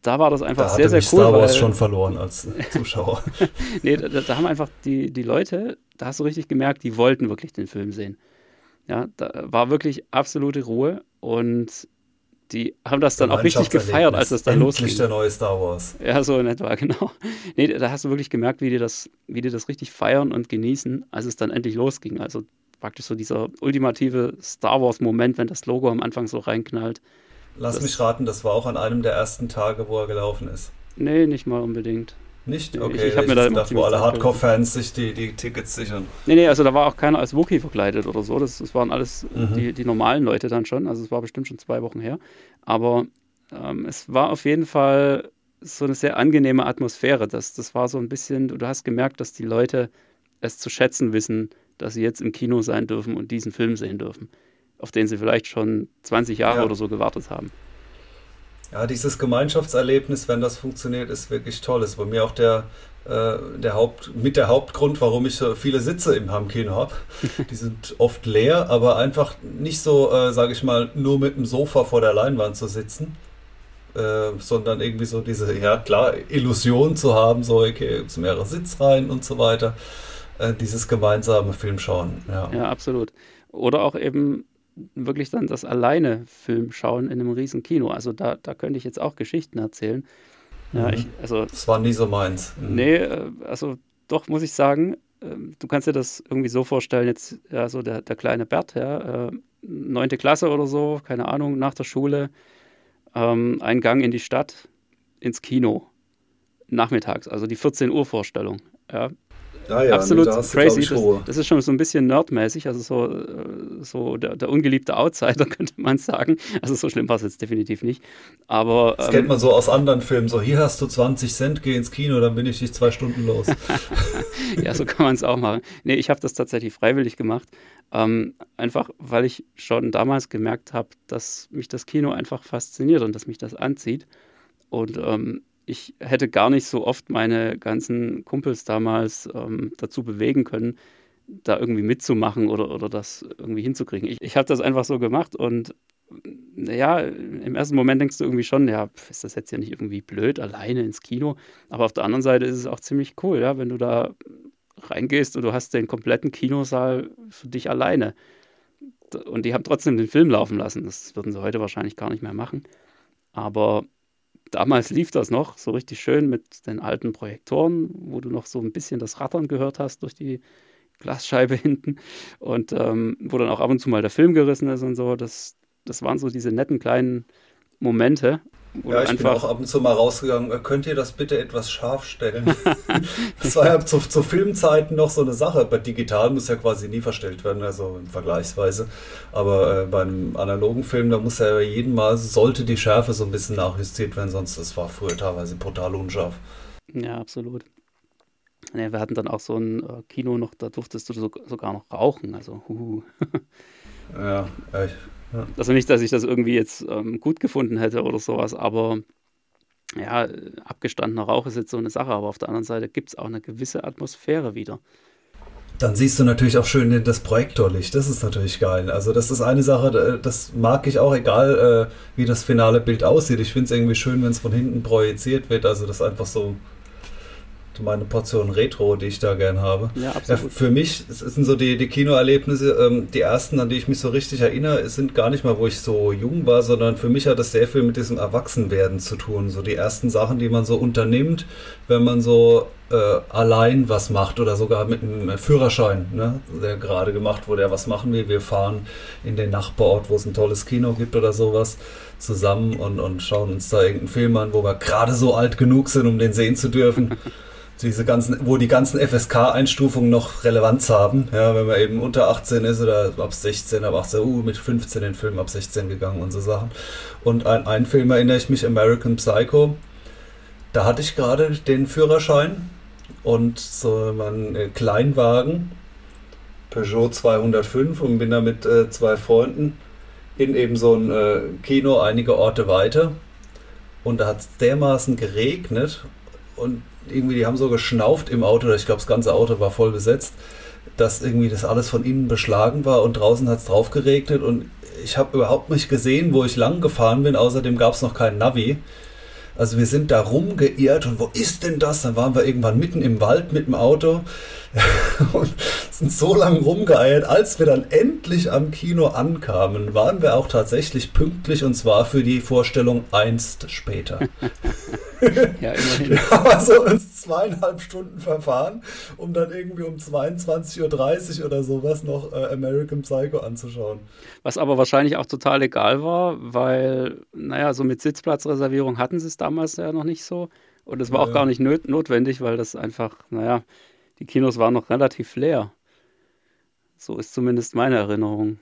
da war das einfach da sehr, sehr cool. Star Wars weil, schon verloren als <laughs> Zuschauer. <laughs> nee, da, da, haben einfach die, die Leute, da hast du richtig gemerkt, die wollten wirklich den Film sehen. Ja, da war wirklich absolute Ruhe und die haben das dann auch richtig gefeiert, als es dann Endlich losging. der neue Star Wars. Ja, so in etwa, <laughs> genau. Nee, da hast du wirklich gemerkt, wie die das, wie die das richtig feiern und genießen, als es dann endlich losging. Also praktisch so dieser ultimative Star Wars-Moment, wenn das Logo am Anfang so reinknallt. Lass Das- mich raten, das war auch an einem der ersten Tage, wo er gelaufen ist. Nee, nicht mal unbedingt. Nicht? Ich- Okay, ich hab mir da immer gedacht, wo alle Hardcore-Fans sich die, die Tickets sichern. Nee, nee, also da war auch keiner als Wookie verkleidet oder so. Das, das waren alles Mhm. die, die normalen Leute dann schon. Also es war bestimmt schon zwei Wochen her. Aber ähm, es war auf jeden Fall so eine sehr angenehme Atmosphäre. Das, das war so ein bisschen, du hast gemerkt, dass die Leute es zu schätzen wissen, dass sie jetzt im Kino sein dürfen und diesen Film sehen dürfen, auf den sie vielleicht schon 20 Jahre Ja. oder so gewartet haben. Ja, dieses Gemeinschaftserlebnis, wenn das funktioniert, ist wirklich toll. Ist bei mir auch der, äh, der Haupt, mit der Hauptgrund, warum ich so viele Sitze im Heimkino habe. Die sind <laughs> oft leer, aber einfach nicht so, äh, sage ich mal, nur mit dem Sofa vor der Leinwand zu sitzen, äh, sondern irgendwie so diese, ja klar, Illusion zu haben, so, okay, gibt's mehrere Sitzreihen und so weiter. Äh, dieses gemeinsame Filmschauen, ja. Ja, absolut. Oder auch eben wirklich dann das alleine Film schauen in einem riesen Kino. Also da, da könnte ich jetzt auch Geschichten erzählen. Ja, Mhm. ich, also Das war nie so meins. Mhm. Nee, äh, also doch, muss ich sagen, ähm, du kannst dir das irgendwie so vorstellen, jetzt, ja, so der, der kleine Bert, ja, äh, neunte Klasse oder so, keine Ahnung, nach der Schule, ähm, ein Gang in die Stadt, ins Kino, nachmittags, also die 14 Uhr Vorstellung, ja, Ja, ja, absolut nee, da crazy. das, das ist schon so ein bisschen nerdmäßig, also so, äh, so der, der ungeliebte Outsider, <laughs> könnte man sagen. Also so schlimm war es jetzt definitiv nicht. Aber Das ähm, kennt man so aus anderen Filmen. So, hier hast du 20 Cent, geh ins Kino, dann bin ich dich zwei Stunden los. <laughs> ja, so kann man es auch machen. Nee, ich habe das tatsächlich freiwillig gemacht. Ähm, einfach, weil ich schon damals gemerkt habe, dass mich das Kino einfach fasziniert und dass mich das anzieht. Und ähm, ich hätte gar nicht so oft meine ganzen Kumpels damals ähm, dazu bewegen können, da irgendwie mitzumachen oder, oder das irgendwie hinzukriegen. Ich, ich habe das einfach so gemacht und naja, im ersten Moment denkst du irgendwie schon, ja, ist das jetzt ja nicht irgendwie blöd, alleine ins Kino. Aber auf der anderen Seite ist es auch ziemlich cool, ja, wenn du da reingehst und du hast den kompletten Kinosaal für dich alleine. Und die haben trotzdem den Film laufen lassen. Das würden sie heute wahrscheinlich gar nicht mehr machen. Aber damals lief das noch so richtig schön mit den alten Projektoren, wo du noch so ein bisschen das Rattern gehört hast durch die Glasscheibe <laughs> hinten und ähm, wo dann auch ab und zu mal der Film gerissen ist und so. Das, das waren so diese netten kleinen Momente, wo Ja, ich bin einfach auch ab und zu mal rausgegangen. Äh, Könnt ihr das bitte etwas scharf stellen? <laughs> das war ja zu, zu Filmzeiten noch so eine Sache. Bei digital muss ja quasi nie verstellt werden, also vergleichsweise. Aber äh, bei einem analogen Film, da muss ja bei jedem Mal, sollte die Schärfe so ein bisschen nachjustiert werden, sonst das war früher teilweise brutal unscharf. Ja, absolut. Nee, wir hatten dann auch so ein äh, Kino noch, da durftest du so, sogar noch rauchen. Also, huhu. Ja, ja, Also nicht, dass ich das irgendwie jetzt ähm, gut gefunden hätte oder sowas, aber ja, abgestandener Rauch ist jetzt so eine Sache, aber auf der anderen Seite gibt es auch eine gewisse Atmosphäre wieder. Dann siehst du natürlich auch schön das Projektorlicht. Das ist natürlich geil. Also das ist eine Sache, das mag ich auch, egal äh, wie das finale Bild aussieht. Ich finde es irgendwie schön, wenn es von hinten projiziert wird. Also das einfach so meine Portion Retro, die ich da gern habe. Ja, Ja, absolut. für mich sind so die, die Kinoerlebnisse, ähm, die ersten, an die ich mich so richtig erinnere, sind gar nicht mal, wo ich so jung war, sondern für mich hat das sehr viel mit diesem Erwachsenwerden zu tun. So die ersten Sachen, die man so unternimmt, wenn man so äh, allein was macht oder sogar mit einem Führerschein, ne, der gerade gemacht wurde. Ja, was machen wir? Wir fahren in den Nachbarort, wo es ein tolles Kino gibt oder sowas zusammen und, und schauen uns da irgendeinen Film an, wo wir gerade so alt genug sind, um den sehen zu dürfen <laughs> diese ganzen, wo die ganzen FSK-Einstufungen noch Relevanz haben. Ja, wenn man eben unter 18 ist oder ab 16, ab 18, uh, mit 15 den Film ab 16 gegangen und so Sachen. Und an einen Film erinnere ich mich, American Psycho. Da hatte ich gerade den Führerschein und so meinen äh, Kleinwagen, Peugeot 205 und bin da mit äh, zwei Freunden in eben so ein äh, Kino einige Orte weiter. Und da hat es dermaßen geregnet und irgendwie, die haben so geschnauft im Auto, ich glaube, das ganze Auto war voll besetzt, dass irgendwie das alles von innen beschlagen war und draußen hat es drauf geregnet und ich habe überhaupt nicht gesehen, wo ich lang gefahren bin. Außerdem gab es noch kein Navi. Also wir sind da rumgeirrt und wo ist denn das? Dann waren wir irgendwann mitten im Wald mit dem Auto <laughs> und sind so lange rumgeeiert. Als wir dann endlich am Kino ankamen, waren wir auch tatsächlich pünktlich und zwar für die Vorstellung einst später. <laughs> ja, immerhin. Wir haben also uns zweieinhalb Stunden verfahren, um dann irgendwie um 22.30 Uhr oder sowas noch äh, American Psycho anzuschauen. Was aber wahrscheinlich auch total egal war, weil, naja, so mit Sitzplatzreservierung hatten sie es damals ja noch nicht so. Und es war ja. auch gar nicht notwendig, weil das einfach, naja, die Kinos waren noch relativ leer. So ist zumindest meine Erinnerung.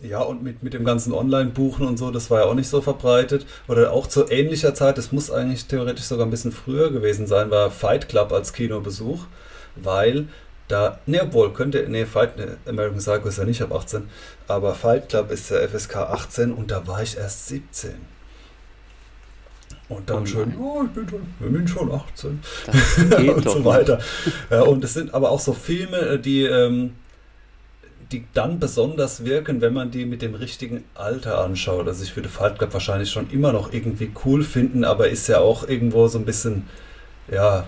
Ja, und mit, mit dem ganzen Online-Buchen und so, das war ja auch nicht so verbreitet. Oder auch zu ähnlicher Zeit, das muss eigentlich theoretisch sogar ein bisschen früher gewesen sein, war Fight Club als Kinobesuch, weil da, ne, obwohl, könnte, ne, Fight, ne, American Psycho ist ja nicht ab 18, aber Fight Club ist ja FSK 18 und da war ich erst 17. Und dann oh schön, oh, ich bin schon, ich bin schon 18. <laughs> und so weiter. Ja, und es sind aber auch so Filme, die, ähm, die dann besonders wirken, wenn man die mit dem richtigen Alter anschaut. Also ich würde Fight Club wahrscheinlich schon immer noch irgendwie cool finden, aber ist ja auch irgendwo so ein bisschen, ja,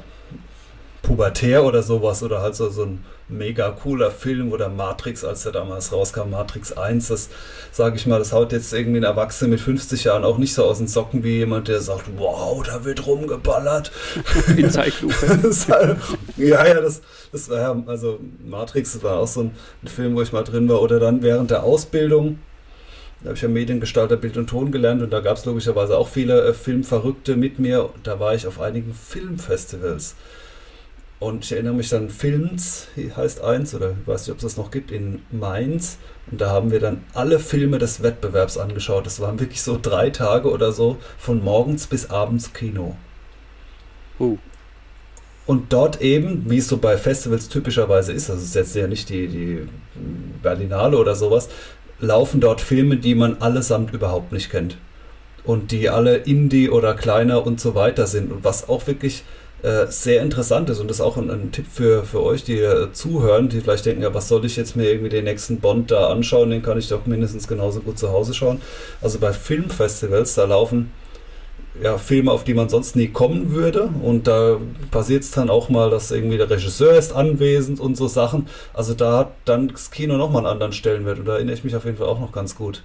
pubertär oder sowas oder halt so, so ein mega cooler Film oder Matrix, als der damals rauskam, Matrix 1, das sage ich mal, das haut jetzt irgendwie ein Erwachsener mit 50 Jahren auch nicht so aus den Socken wie jemand, der sagt, wow, da wird rumgeballert. <laughs> In Zeitlupe. <laughs> halt, ja, ja, das, das war ja, also Matrix war auch so ein, ein Film, wo ich mal drin war. Oder dann während der Ausbildung, da habe ich ja Mediengestalter Bild und Ton gelernt und da gab es logischerweise auch viele äh, Filmverrückte mit mir. Da war ich auf einigen Filmfestivals. Und ich erinnere mich dann, Films heißt eins, oder ich weiß nicht, ob es das noch gibt, in Mainz. Und da haben wir dann alle Filme des Wettbewerbs angeschaut. Das waren wirklich so drei Tage oder so, von morgens bis abends Kino. Uh. Und dort eben, wie es so bei Festivals typischerweise ist, das ist jetzt ja nicht die, die Berlinale oder sowas, laufen dort Filme, die man allesamt überhaupt nicht kennt. Und die alle Indie oder kleiner und so weiter sind. Und was auch wirklich äh, sehr interessant ist und das ist auch ein, ein, Tipp für, für euch, die äh, zuhören, die vielleicht denken, ja, was soll ich jetzt mir irgendwie den nächsten Bond da anschauen, den kann ich doch mindestens genauso gut zu Hause schauen. Also bei Filmfestivals, da laufen ja, Filme, auf die man sonst nie kommen würde. Und da passiert es dann auch mal, dass irgendwie der Regisseur ist anwesend und so Sachen. Also da hat dann das Kino nochmal einen anderen Stellenwert. Und da erinnere ich mich auf jeden Fall auch noch ganz gut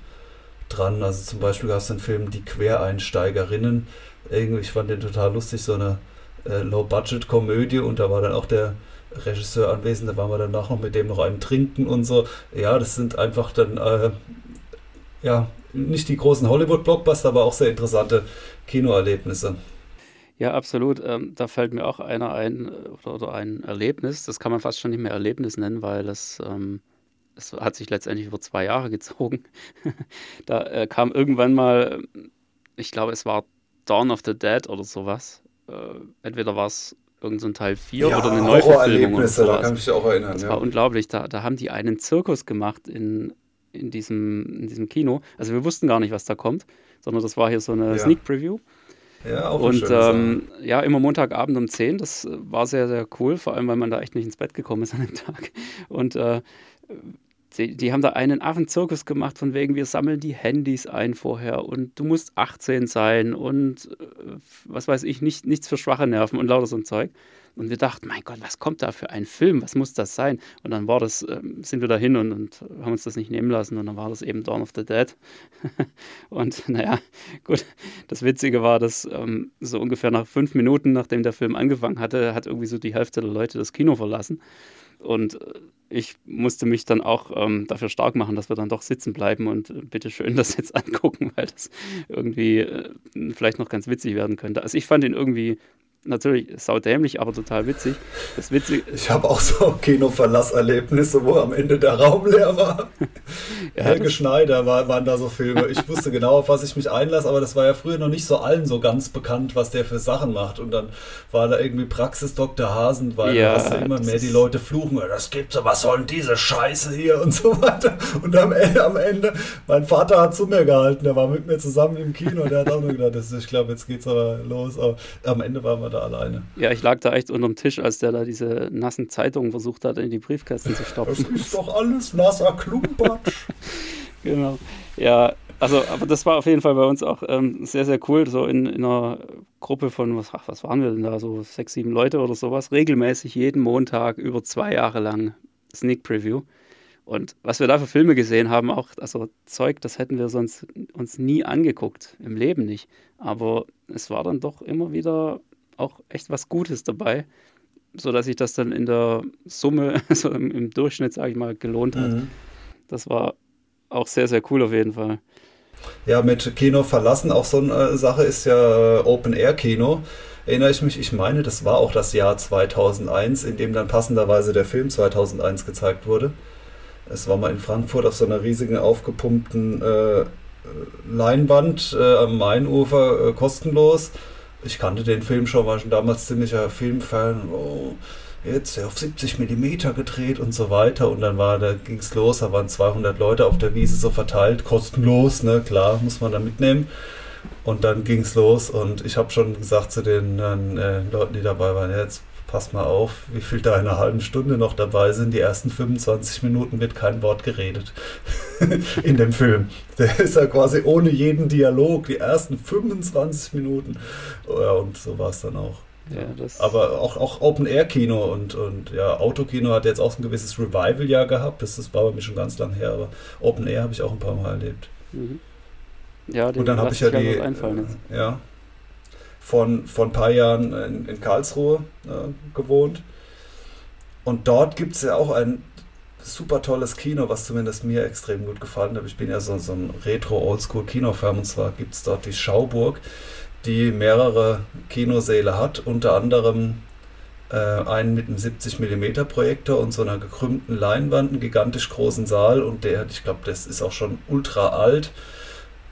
dran. Also zum Beispiel gab es den Film Die Quereinsteigerinnen. Irgendwie, ich fand den total lustig, so eine äh, Low-Budget-Komödie und da war dann auch der Regisseur anwesend, da waren wir danach noch mit dem noch einen trinken und so. Ja, das sind einfach dann, äh, ja, nicht die großen Hollywood-Blockbuster, aber auch sehr interessante Kinoerlebnisse. Ja, absolut. Ähm, da fällt mir auch einer ein oder, oder, ein Erlebnis. Das kann man fast schon nicht mehr Erlebnis nennen, weil es, ähm, es hat sich letztendlich über zwei Jahre <laughs> gezogen. da äh, kam irgendwann mal, ich glaube, es war Dawn of the Dead oder sowas äh, entweder war es irgendein so Teil 4 ja, oder eine Neuverfilmung oder sowas. Da kann ich mich auch erinnern. Das ja. war unglaublich. Da, da haben die einen Zirkus gemacht in, in, diesem, in diesem Kino. Also wir wussten gar nicht, was da kommt, sondern das war hier so eine ja. Sneak Preview. Ja, auch Und ähm, ja, immer Montagabend um 10, das war sehr, sehr cool, vor allem, weil man da echt nicht ins Bett gekommen ist an dem <laughs> Tag. Und äh, die, die, haben da einen Affenzirkus gemacht, von wegen, wir sammeln die Handys ein vorher und du musst 18 sein und äh, was weiß ich, nicht, nichts für schwache Nerven und lauter so ein Zeug. Und wir dachten, mein Gott, was kommt da für ein Film? Was muss das sein? Und dann war das, äh, sind wir da hin und, und, haben uns das nicht nehmen lassen und dann war das eben Dawn of the Dead. <laughs> und naja, gut, das Witzige war, dass ähm, so ungefähr nach fünf Minuten, nachdem der Film angefangen hatte, hat irgendwie so die Hälfte der Leute das Kino verlassen. Und äh, ich musste mich dann auch ähm, dafür stark machen, dass wir dann doch sitzen bleiben und äh, bitte schön das jetzt <laughs> angucken, weil das irgendwie äh, vielleicht noch ganz witzig werden könnte. Also ich fand ihn irgendwie natürlich saudämlich, aber total witzig. Das Witzige, <laughs> ich habe auch so Kinoverlasserlebnisse, wo am Ende der Raum leer war. <laughs> ja, Helge Schneider war, waren da so Filme. Ich wusste genau, auf was ich mich einlasse, aber das war ja früher noch nicht so allen so ganz bekannt, was der für Sachen macht. Und dann war da irgendwie Praxis Dr. Hasen, weil ja, da hast du immer mehr die Leute fluchen, das gibt's, was soll denn diese Scheiße hier und so weiter. Und am Ende, am Ende, mein Vater hat zu mir gehalten, der war mit mir zusammen im Kino, der hat auch nur gedacht, ich glaube, jetzt geht's aber los. Aber am Ende waren wir da alleine. Ja, ich lag da echt unterm Tisch, als der da diese nassen Zeitungen versucht hat, in die Briefkästen zu stopfen. Das ist doch alles nasser Klumpatsch. <laughs> genau. Ja, also, aber das war auf jeden Fall bei uns auch ähm, sehr, sehr cool, so in, in einer Gruppe von, was, ach, was waren wir denn da, so sechs, sieben Leute oder sowas, regelmäßig jeden Montag über zwei Jahre lang Sneak Preview. Und was wir da für Filme gesehen haben, auch, also Zeug, das hätten wir sonst uns nie angeguckt, im Leben nicht. Aber es war dann doch immer wieder auch echt was Gutes dabei, sodass sich das dann in der Summe, <laughs> so im, im Durchschnitt, sage ich mal, gelohnt hat. Mhm. Das war auch sehr, sehr cool auf jeden Fall. Ja, mit Kino verlassen, auch so eine Sache ist ja äh, Open-Air-Kino. Erinnere ich mich, ich meine, das war auch das Jahr 2001, in dem dann passenderweise der Film 2001 gezeigt wurde. Es war mal in Frankfurt auf so einer riesigen aufgepumpten äh, Leinwand äh, am Mainufer äh, kostenlos. Ich kannte den Film schon, war schon damals ziemlicher Filmfan. Oh, jetzt auf 70 mm gedreht und so weiter. Und dann war, da ging es los, da waren 200 Leute auf der Wiese so verteilt, kostenlos, ne, klar, muss man da mitnehmen. Und dann ging es los und ich habe schon gesagt zu den äh, Leuten, die dabei waren, jetzt pass mal auf, wie viel da in einer halben Stunde noch dabei sind. Die ersten 25 Minuten wird kein Wort geredet <laughs> in dem Film. Der ist ja quasi ohne jeden Dialog, die ersten 25 Minuten. Ja, und so war es dann auch. Ja, Aber auch, auch Open-Air-Kino und, und ja, Autokino hat jetzt auch ein gewisses Revival-Jahr gehabt. Das, das war bei mir schon ganz lang her, aber Open-Air habe ich auch ein paar Mal erlebt. Mhm. Ja, und dann habe ich ja die. Äh, ja, von, von ein paar Jahren in, in Karlsruhe äh, gewohnt. Und dort gibt es ja auch ein super tolles Kino, was zumindest mir extrem gut gefallen hat. Ich bin ja so, so ein Retro-Oldschool-Kinofan und zwar gibt es dort die Schauburg, die mehrere Kinosäle hat, unter anderem äh, einen mit einem 70 mm Projektor und so einer gekrümmten Leinwand, einen gigantisch großen Saal und der, ich glaube, das ist auch schon ultra alt.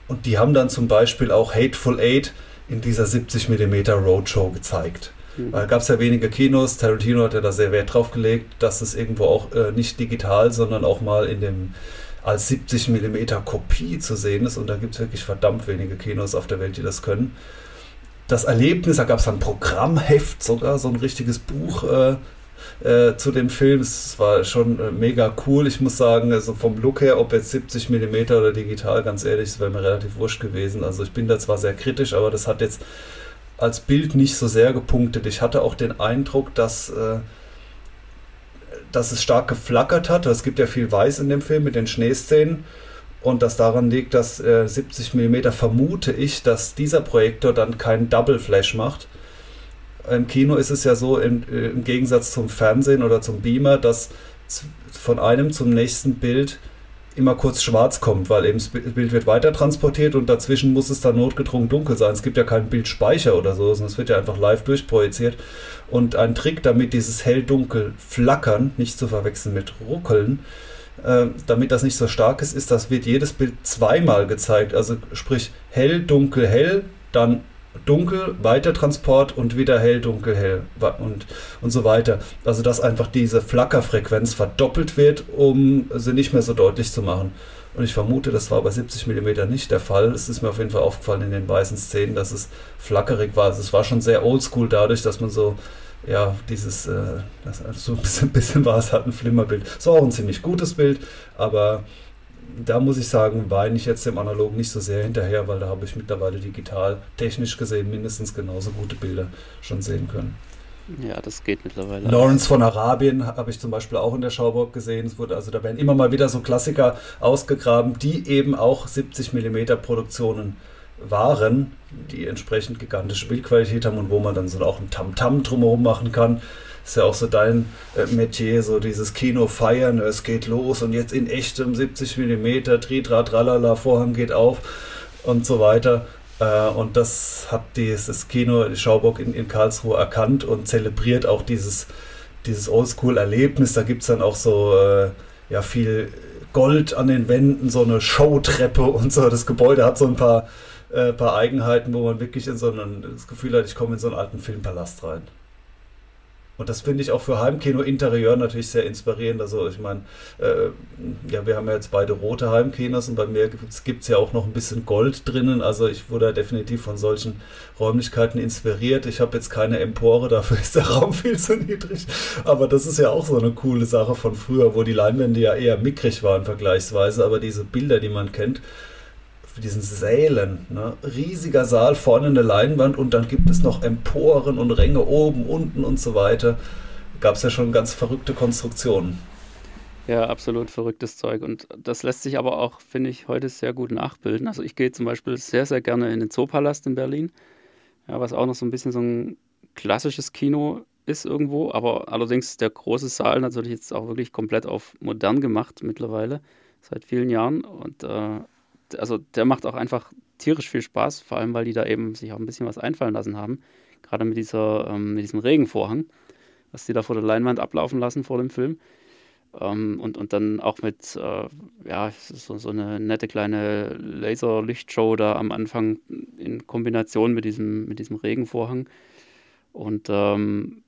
Und die haben dann zum Beispiel auch Hateful Eight in dieser 70 mm Roadshow gezeigt. Mhm. Weil gab es ja wenige Kinos, Tarantino hat ja da sehr Wert drauf gelegt, dass es irgendwo auch äh, nicht digital, sondern auch mal in dem als 70 mm Kopie zu sehen ist und da gibt es wirklich verdammt wenige Kinos auf der Welt, die das können. Das Erlebnis, da gab es ein Programmheft sogar, so ein richtiges Buch, äh, äh, zu dem Film. Es war schon äh, mega cool. Ich muss sagen, also vom Look her, ob jetzt 70 mm oder digital, ganz ehrlich, das wäre mir relativ wurscht gewesen. Also ich bin da zwar sehr kritisch, aber das hat jetzt als Bild nicht so sehr gepunktet. Ich hatte auch den Eindruck, dass, äh, dass es stark geflackert hat. Es gibt ja viel Weiß in dem Film mit den Schneeszenen. Und das daran liegt, dass äh, 70 mm vermute ich, dass dieser Projektor dann keinen Double Flash macht, im Kino ist es ja so, im, äh, im Gegensatz zum Fernsehen oder zum Beamer, dass von einem zum nächsten Bild immer kurz schwarz kommt, weil eben das Bild wird weiter transportiert und dazwischen muss es dann notgedrungen dunkel sein. Es gibt ja keinen Bildspeicher oder so, sondern es wird ja einfach live durchprojiziert. Und ein Trick, damit dieses hell-dunkel flackern, nicht zu verwechseln mit ruckeln, äh, damit das nicht so stark ist, ist, das wird jedes Bild zweimal gezeigt. Also sprich hell, dunkel, hell, dann dunkel, Weitertransport und wieder hell, dunkel, hell und, und so weiter. Also dass einfach diese Flackerfrequenz verdoppelt wird, um sie nicht mehr so deutlich zu machen. Und ich vermute, das war bei 70 mm nicht der Fall. Es ist mir auf jeden Fall aufgefallen in den weißen Szenen, dass es flackerig war. Also es war schon sehr oldschool dadurch, dass man so, ja, dieses, äh, das, also so ein bisschen, <laughs> bisschen war es halt ein Flimmerbild. Es war auch ein ziemlich gutes Bild, aber da muss ich sagen, weine ich jetzt dem Analogen nicht so sehr hinterher, weil da habe ich mittlerweile digital, technisch gesehen, mindestens genauso gute Bilder schon sehen können. Ja, das geht mittlerweile. Lawrence von Arabien habe ich zum Beispiel auch in der Schauburg gesehen. Es wurde also, da werden immer mal wieder so Klassiker ausgegraben, die eben auch 70 mm Produktionen waren, die entsprechend gigantische Bildqualität haben und wo man dann so auch ein Tamtam -Tam drumherum machen kann ist ja auch so dein äh, Metier, so dieses Kino feiern, es geht los und jetzt in echtem 70 mm, Tritra, Tralala, Vorhang geht auf und so weiter. Äh, und das hat dieses Kino die Schauburg in, in Karlsruhe erkannt und zelebriert auch dieses, dieses Oldschool-Erlebnis. Da gibt es dann auch so äh, ja, viel Gold an den Wänden, so eine Showtreppe <laughs> und so. Das Gebäude hat so ein paar, äh, paar Eigenheiten, wo man wirklich in so ein, das Gefühl hat, ich komme in so einen alten Filmpalast rein. Und das finde ich auch für Heimkino Interieur natürlich sehr inspirierend. Also ich meine, äh, ja, wir haben ja jetzt beide rote Heimkinos und bei mir gibt es ja auch noch ein bisschen Gold drinnen. Also ich wurde definitiv von solchen Räumlichkeiten inspiriert. Ich habe jetzt keine Empore, <laughs> dafür ist der Raum viel zu niedrig. Aber das ist ja auch so eine coole Sache von früher, wo die Leinwände ja eher mickrig waren vergleichsweise. Aber diese Bilder, die man kennt, diesen Sälen. Ne? Riesiger Saal, vorne eine Leinwand und dann gibt es noch Emporen und Ränge oben, unten und so weiter. Gab es ja schon ganz verrückte Konstruktionen. Ja, absolut verrücktes Zeug. Und das lässt sich aber auch, finde ich, heute sehr gut nachbilden. Also ich gehe zum Beispiel sehr, sehr gerne in den Zoopalast in Berlin, ja, was auch noch so ein bisschen so ein klassisches Kino ist irgendwo, aber allerdings der große Saal natürlich jetzt auch wirklich komplett auf modern gemacht mittlerweile, seit vielen Jahren. Und äh, also der macht auch einfach tierisch viel Spaß, vor allem weil die da eben sich auch ein bisschen was einfallen lassen haben. Gerade mit, dieser, ähm, mit diesem Regenvorhang, was die da vor der Leinwand ablaufen lassen vor dem Film. Ähm, und, und dann auch mit, äh, ja, so, so eine nette kleine Laserlichtshow da am Anfang in Kombination mit diesem, mit diesem Regenvorhang. Und ähm,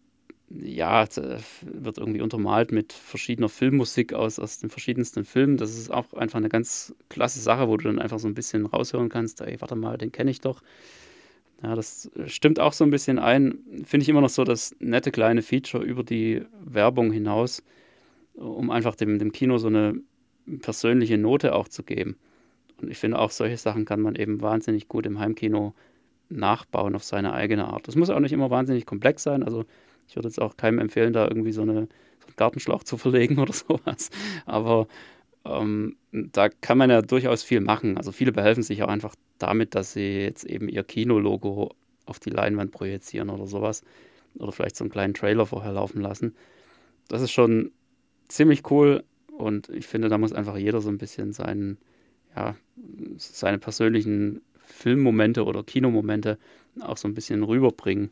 ja, äh, wird irgendwie untermalt mit verschiedener Filmmusik aus, aus den verschiedensten Filmen. Das ist auch einfach eine ganz klasse Sache, wo du dann einfach so ein bisschen raushören kannst, ey, warte mal, den kenne ich doch. Ja, das stimmt auch so ein bisschen ein. Finde ich immer noch so das nette kleine Feature über die Werbung hinaus, um einfach dem, dem Kino so eine persönliche Note auch zu geben. Und ich finde auch, solche Sachen kann man eben wahnsinnig gut im Heimkino nachbauen auf seine eigene Art. Das muss auch nicht immer wahnsinnig komplex sein. Also ich würde jetzt auch keinem empfehlen, da irgendwie so, eine, so einen Gartenschlauch zu <laughs> verlegen oder sowas. Aber ähm, da kann man ja durchaus viel machen. Also viele behelfen sich auch einfach damit, dass sie jetzt eben ihr Kinologo auf die Leinwand projizieren oder sowas. Oder vielleicht so einen kleinen Trailer vorher laufen lassen. Das ist schon ziemlich cool und ich finde, da muss einfach jeder so ein bisschen seinen, ja, seine persönlichen Filmmomente oder Kinomomente auch so ein bisschen rüberbringen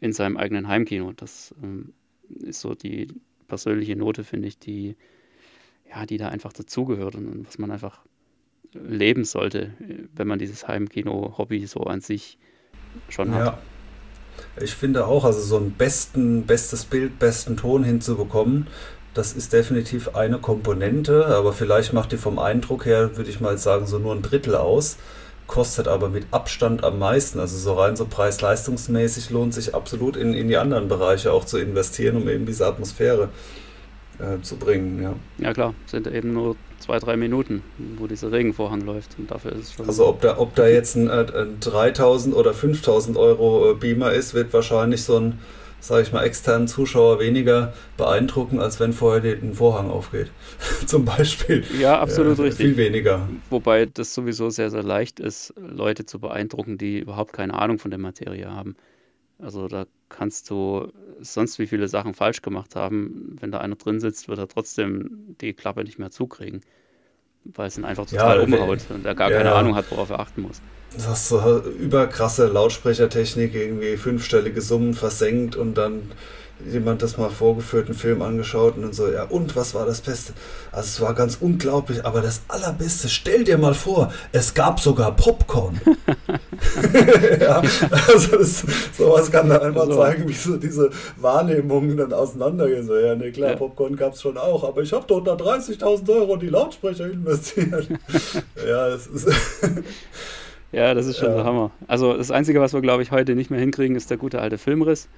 in seinem eigenen Heimkino. Das ähm, ist so die persönliche Note, finde ich, die, ja, die da einfach dazugehört und, was man einfach leben sollte, wenn man dieses Heimkino-Hobby so an sich schon hat. Ja. Ich finde auch, also so ein besten, bestes Bild, besten Ton hinzubekommen, das ist definitiv eine Komponente, aber vielleicht macht die vom Eindruck her, würde ich mal sagen, so nur ein Drittel aus kostet aber mit Abstand am meisten. Also so rein so preis-leistungsmäßig lohnt sich absolut in, in die anderen Bereiche auch zu investieren, um eben diese Atmosphäre äh, zu bringen. Ja. ja klar, sind eben nur zwei, drei Minuten, wo dieser Regenvorhang läuft und dafür ist es schon... Also ob da, ob da jetzt ein, ein 3000 oder 5000 Euro äh, Beamer ist, wird wahrscheinlich so ein sage ich mal, externen Zuschauer weniger beeindrucken, als wenn vorher ein Vorhang aufgeht. <laughs> Zum Beispiel. Ja, absolut äh, richtig. Viel weniger. Wobei das sowieso sehr, sehr leicht ist, Leute zu beeindrucken, die überhaupt keine Ahnung von der Materie haben. Also da kannst du sonst wie viele Sachen falsch gemacht haben. Wenn da einer drin sitzt, wird er trotzdem die Klappe nicht mehr zukriegen. Weil es ihn einfach total ja, umhaut und er gar ja, keine Ahnung hat, worauf er achten muss. Das hast so überkrasse Lautsprechertechnik, irgendwie fünfstellige Summen versenkt und dann jemand das mal vorgeführt, einen Film angeschaut und dann so, ja, und was war das Beste? Also es war ganz unglaublich, aber das Allerbeste, stell dir mal vor, es gab sogar Popcorn. <laughs> <laughs> ja, also das, sowas kann dann einfach so. zeigen, wie so diese Wahrnehmungen dann auseinandergehen. So, ja, ne, klar, ja. Popcorn gab es schon auch, aber ich habe doch da 30.000 Euro in die Lautsprecher investiert. <laughs> ja, es ist... Ja, das ist schon ja. der Hammer. Also das Einzige, was wir, glaube ich, heute nicht mehr hinkriegen, ist der gute alte Filmriss.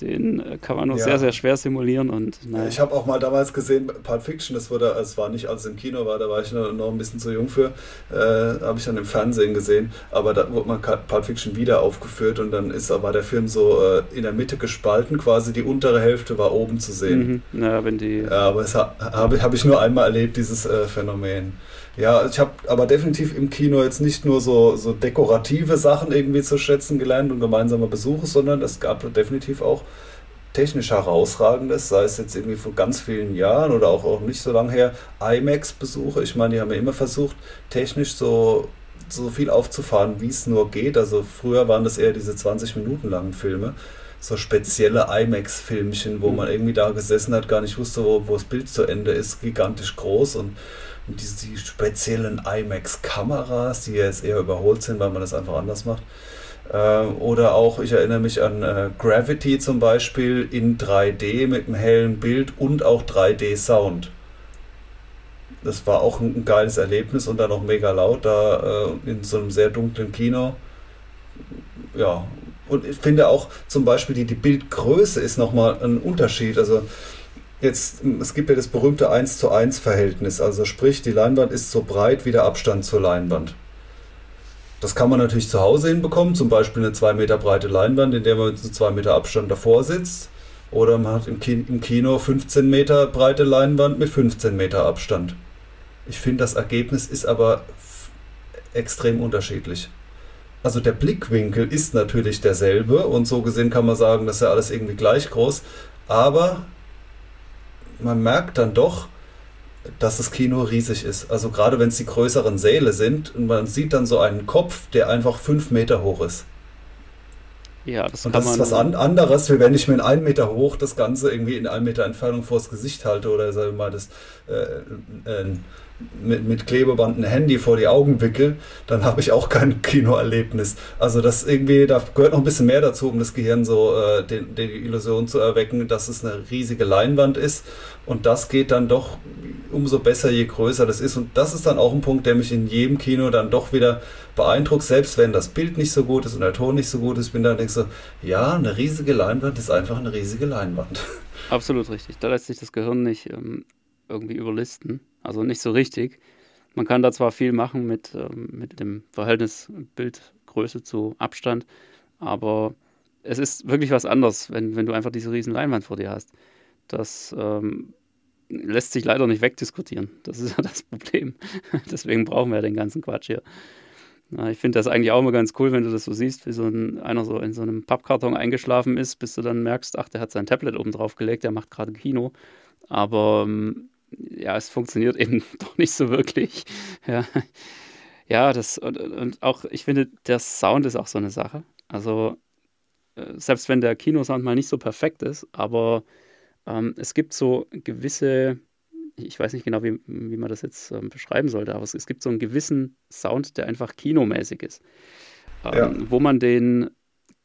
Den äh, kann man nur ja. sehr, sehr schwer simulieren. Und, naja. Ich habe auch mal damals gesehen, Pulp Fiction, das wurde, es war nicht, als es im Kino war, da war ich noch, noch ein bisschen zu jung für, äh, habe ich dann im Fernsehen gesehen, aber da wurde man Pulp Fiction wieder aufgeführt und dann ist, war der Film so äh, in der Mitte gespalten, quasi die untere Hälfte war oben zu sehen. Mhm. Ja, wenn die... Ja, aber das habe hab ich nur einmal erlebt, dieses äh, Phänomen. Ja, ich habe aber definitiv im Kino jetzt nicht nur so, so dekorative Sachen irgendwie zu schätzen gelernt und gemeinsame Besuche, sondern es gab definitiv auch technisch herausragendes, sei es jetzt irgendwie vor ganz vielen Jahren oder auch, auch nicht so lange her, IMAX-Besuche. Ich meine, die haben ja immer versucht, technisch so, so viel aufzufahren, wie es nur geht. Also früher waren das eher diese 20 Minuten langen Filme so spezielle IMAX-Filmchen, wo man irgendwie da gesessen hat, gar nicht wusste, wo, wo das Bild zu Ende ist, gigantisch groß und und diese die speziellen IMAX-Kameras, die jetzt eher überholt sind, weil man das einfach anders macht. Äh, oder auch, ich erinnere mich an äh, Gravity zum Beispiel in 3D mit einem hellen Bild und auch 3D-Sound. Das war auch ein, ein, geiles Erlebnis und dann auch mega laut da äh, in so einem sehr dunklen Kino. Ja, und ich finde auch zum Beispiel die, die Bildgröße ist nochmal ein Unterschied. Also Jetzt, es gibt ja das berühmte 1 zu 1 Verhältnis, also sprich, die Leinwand ist so breit wie der Abstand zur Leinwand. Das kann man natürlich zu Hause hinbekommen, zum Beispiel eine 2 Meter breite Leinwand, in der man mit 2 Meter Abstand davor sitzt Oder man hat im Kino 15 Meter breite Leinwand mit 15 Meter Abstand. Ich finde, das Ergebnis ist aber extrem unterschiedlich. Also der Blickwinkel ist natürlich derselbe und so gesehen kann man sagen, dass ja alles irgendwie gleich groß. Aber man merkt dann doch, dass das Kino riesig ist. Also gerade wenn es die größeren Säle sind und man sieht dann so einen Kopf, der einfach fünf Meter hoch ist. Ja, das und das ist was an anderes, wie wenn ich mir in einen Meter hoch das Ganze irgendwie in einem Meter Entfernung vors Gesicht halte oder sagen wir mal das äh, äh, mit, mit Klebeband ein Handy vor die Augen wickel, dann habe ich auch kein Kinoerlebnis. Also das irgendwie, da gehört noch ein bisschen mehr dazu, um das Gehirn so äh, den, die Illusion zu erwecken, dass es eine riesige Leinwand ist. Und das geht dann doch umso besser, je größer das ist. Und das ist dann auch ein Punkt, der mich in jedem Kino dann doch wieder beeindruckt, selbst wenn das Bild nicht so gut ist und der Ton nicht so gut ist, bin dann denke so, ja, eine riesige Leinwand ist einfach eine riesige Leinwand. Absolut richtig. Da lässt sich das Gehirn nicht ähm, irgendwie überlisten. Also nicht so richtig. Man kann da zwar viel machen mit, ähm, mit dem Verhältnis Bildgröße zu Abstand, aber es ist wirklich was anderes, wenn, wenn du einfach diese riesen Leinwand vor dir hast. Das ähm, lässt sich leider nicht wegdiskutieren. Das ist ja das Problem. <laughs> Deswegen brauchen wir ja den ganzen Quatsch hier. Na, ich finde das eigentlich auch immer ganz cool, wenn du das so siehst, wie so ein, einer so in so einem Pappkarton eingeschlafen ist, bis du dann merkst, ach, der hat sein Tablet oben drauf gelegt, der macht gerade Kino. Aber ähm, ja, es funktioniert eben <laughs> doch nicht so wirklich. Ja, ja das und, und auch, ich finde, der Sound ist auch so eine Sache. Also, äh, selbst wenn der Kinosound mal nicht so perfekt ist, aber ähm, es gibt so gewisse, ich weiß nicht genau, wie, wie man das jetzt ähm, beschreiben sollte, aber es, es, gibt so einen gewissen Sound, der einfach kinomäßig ist. Ähm, ja. Wo man den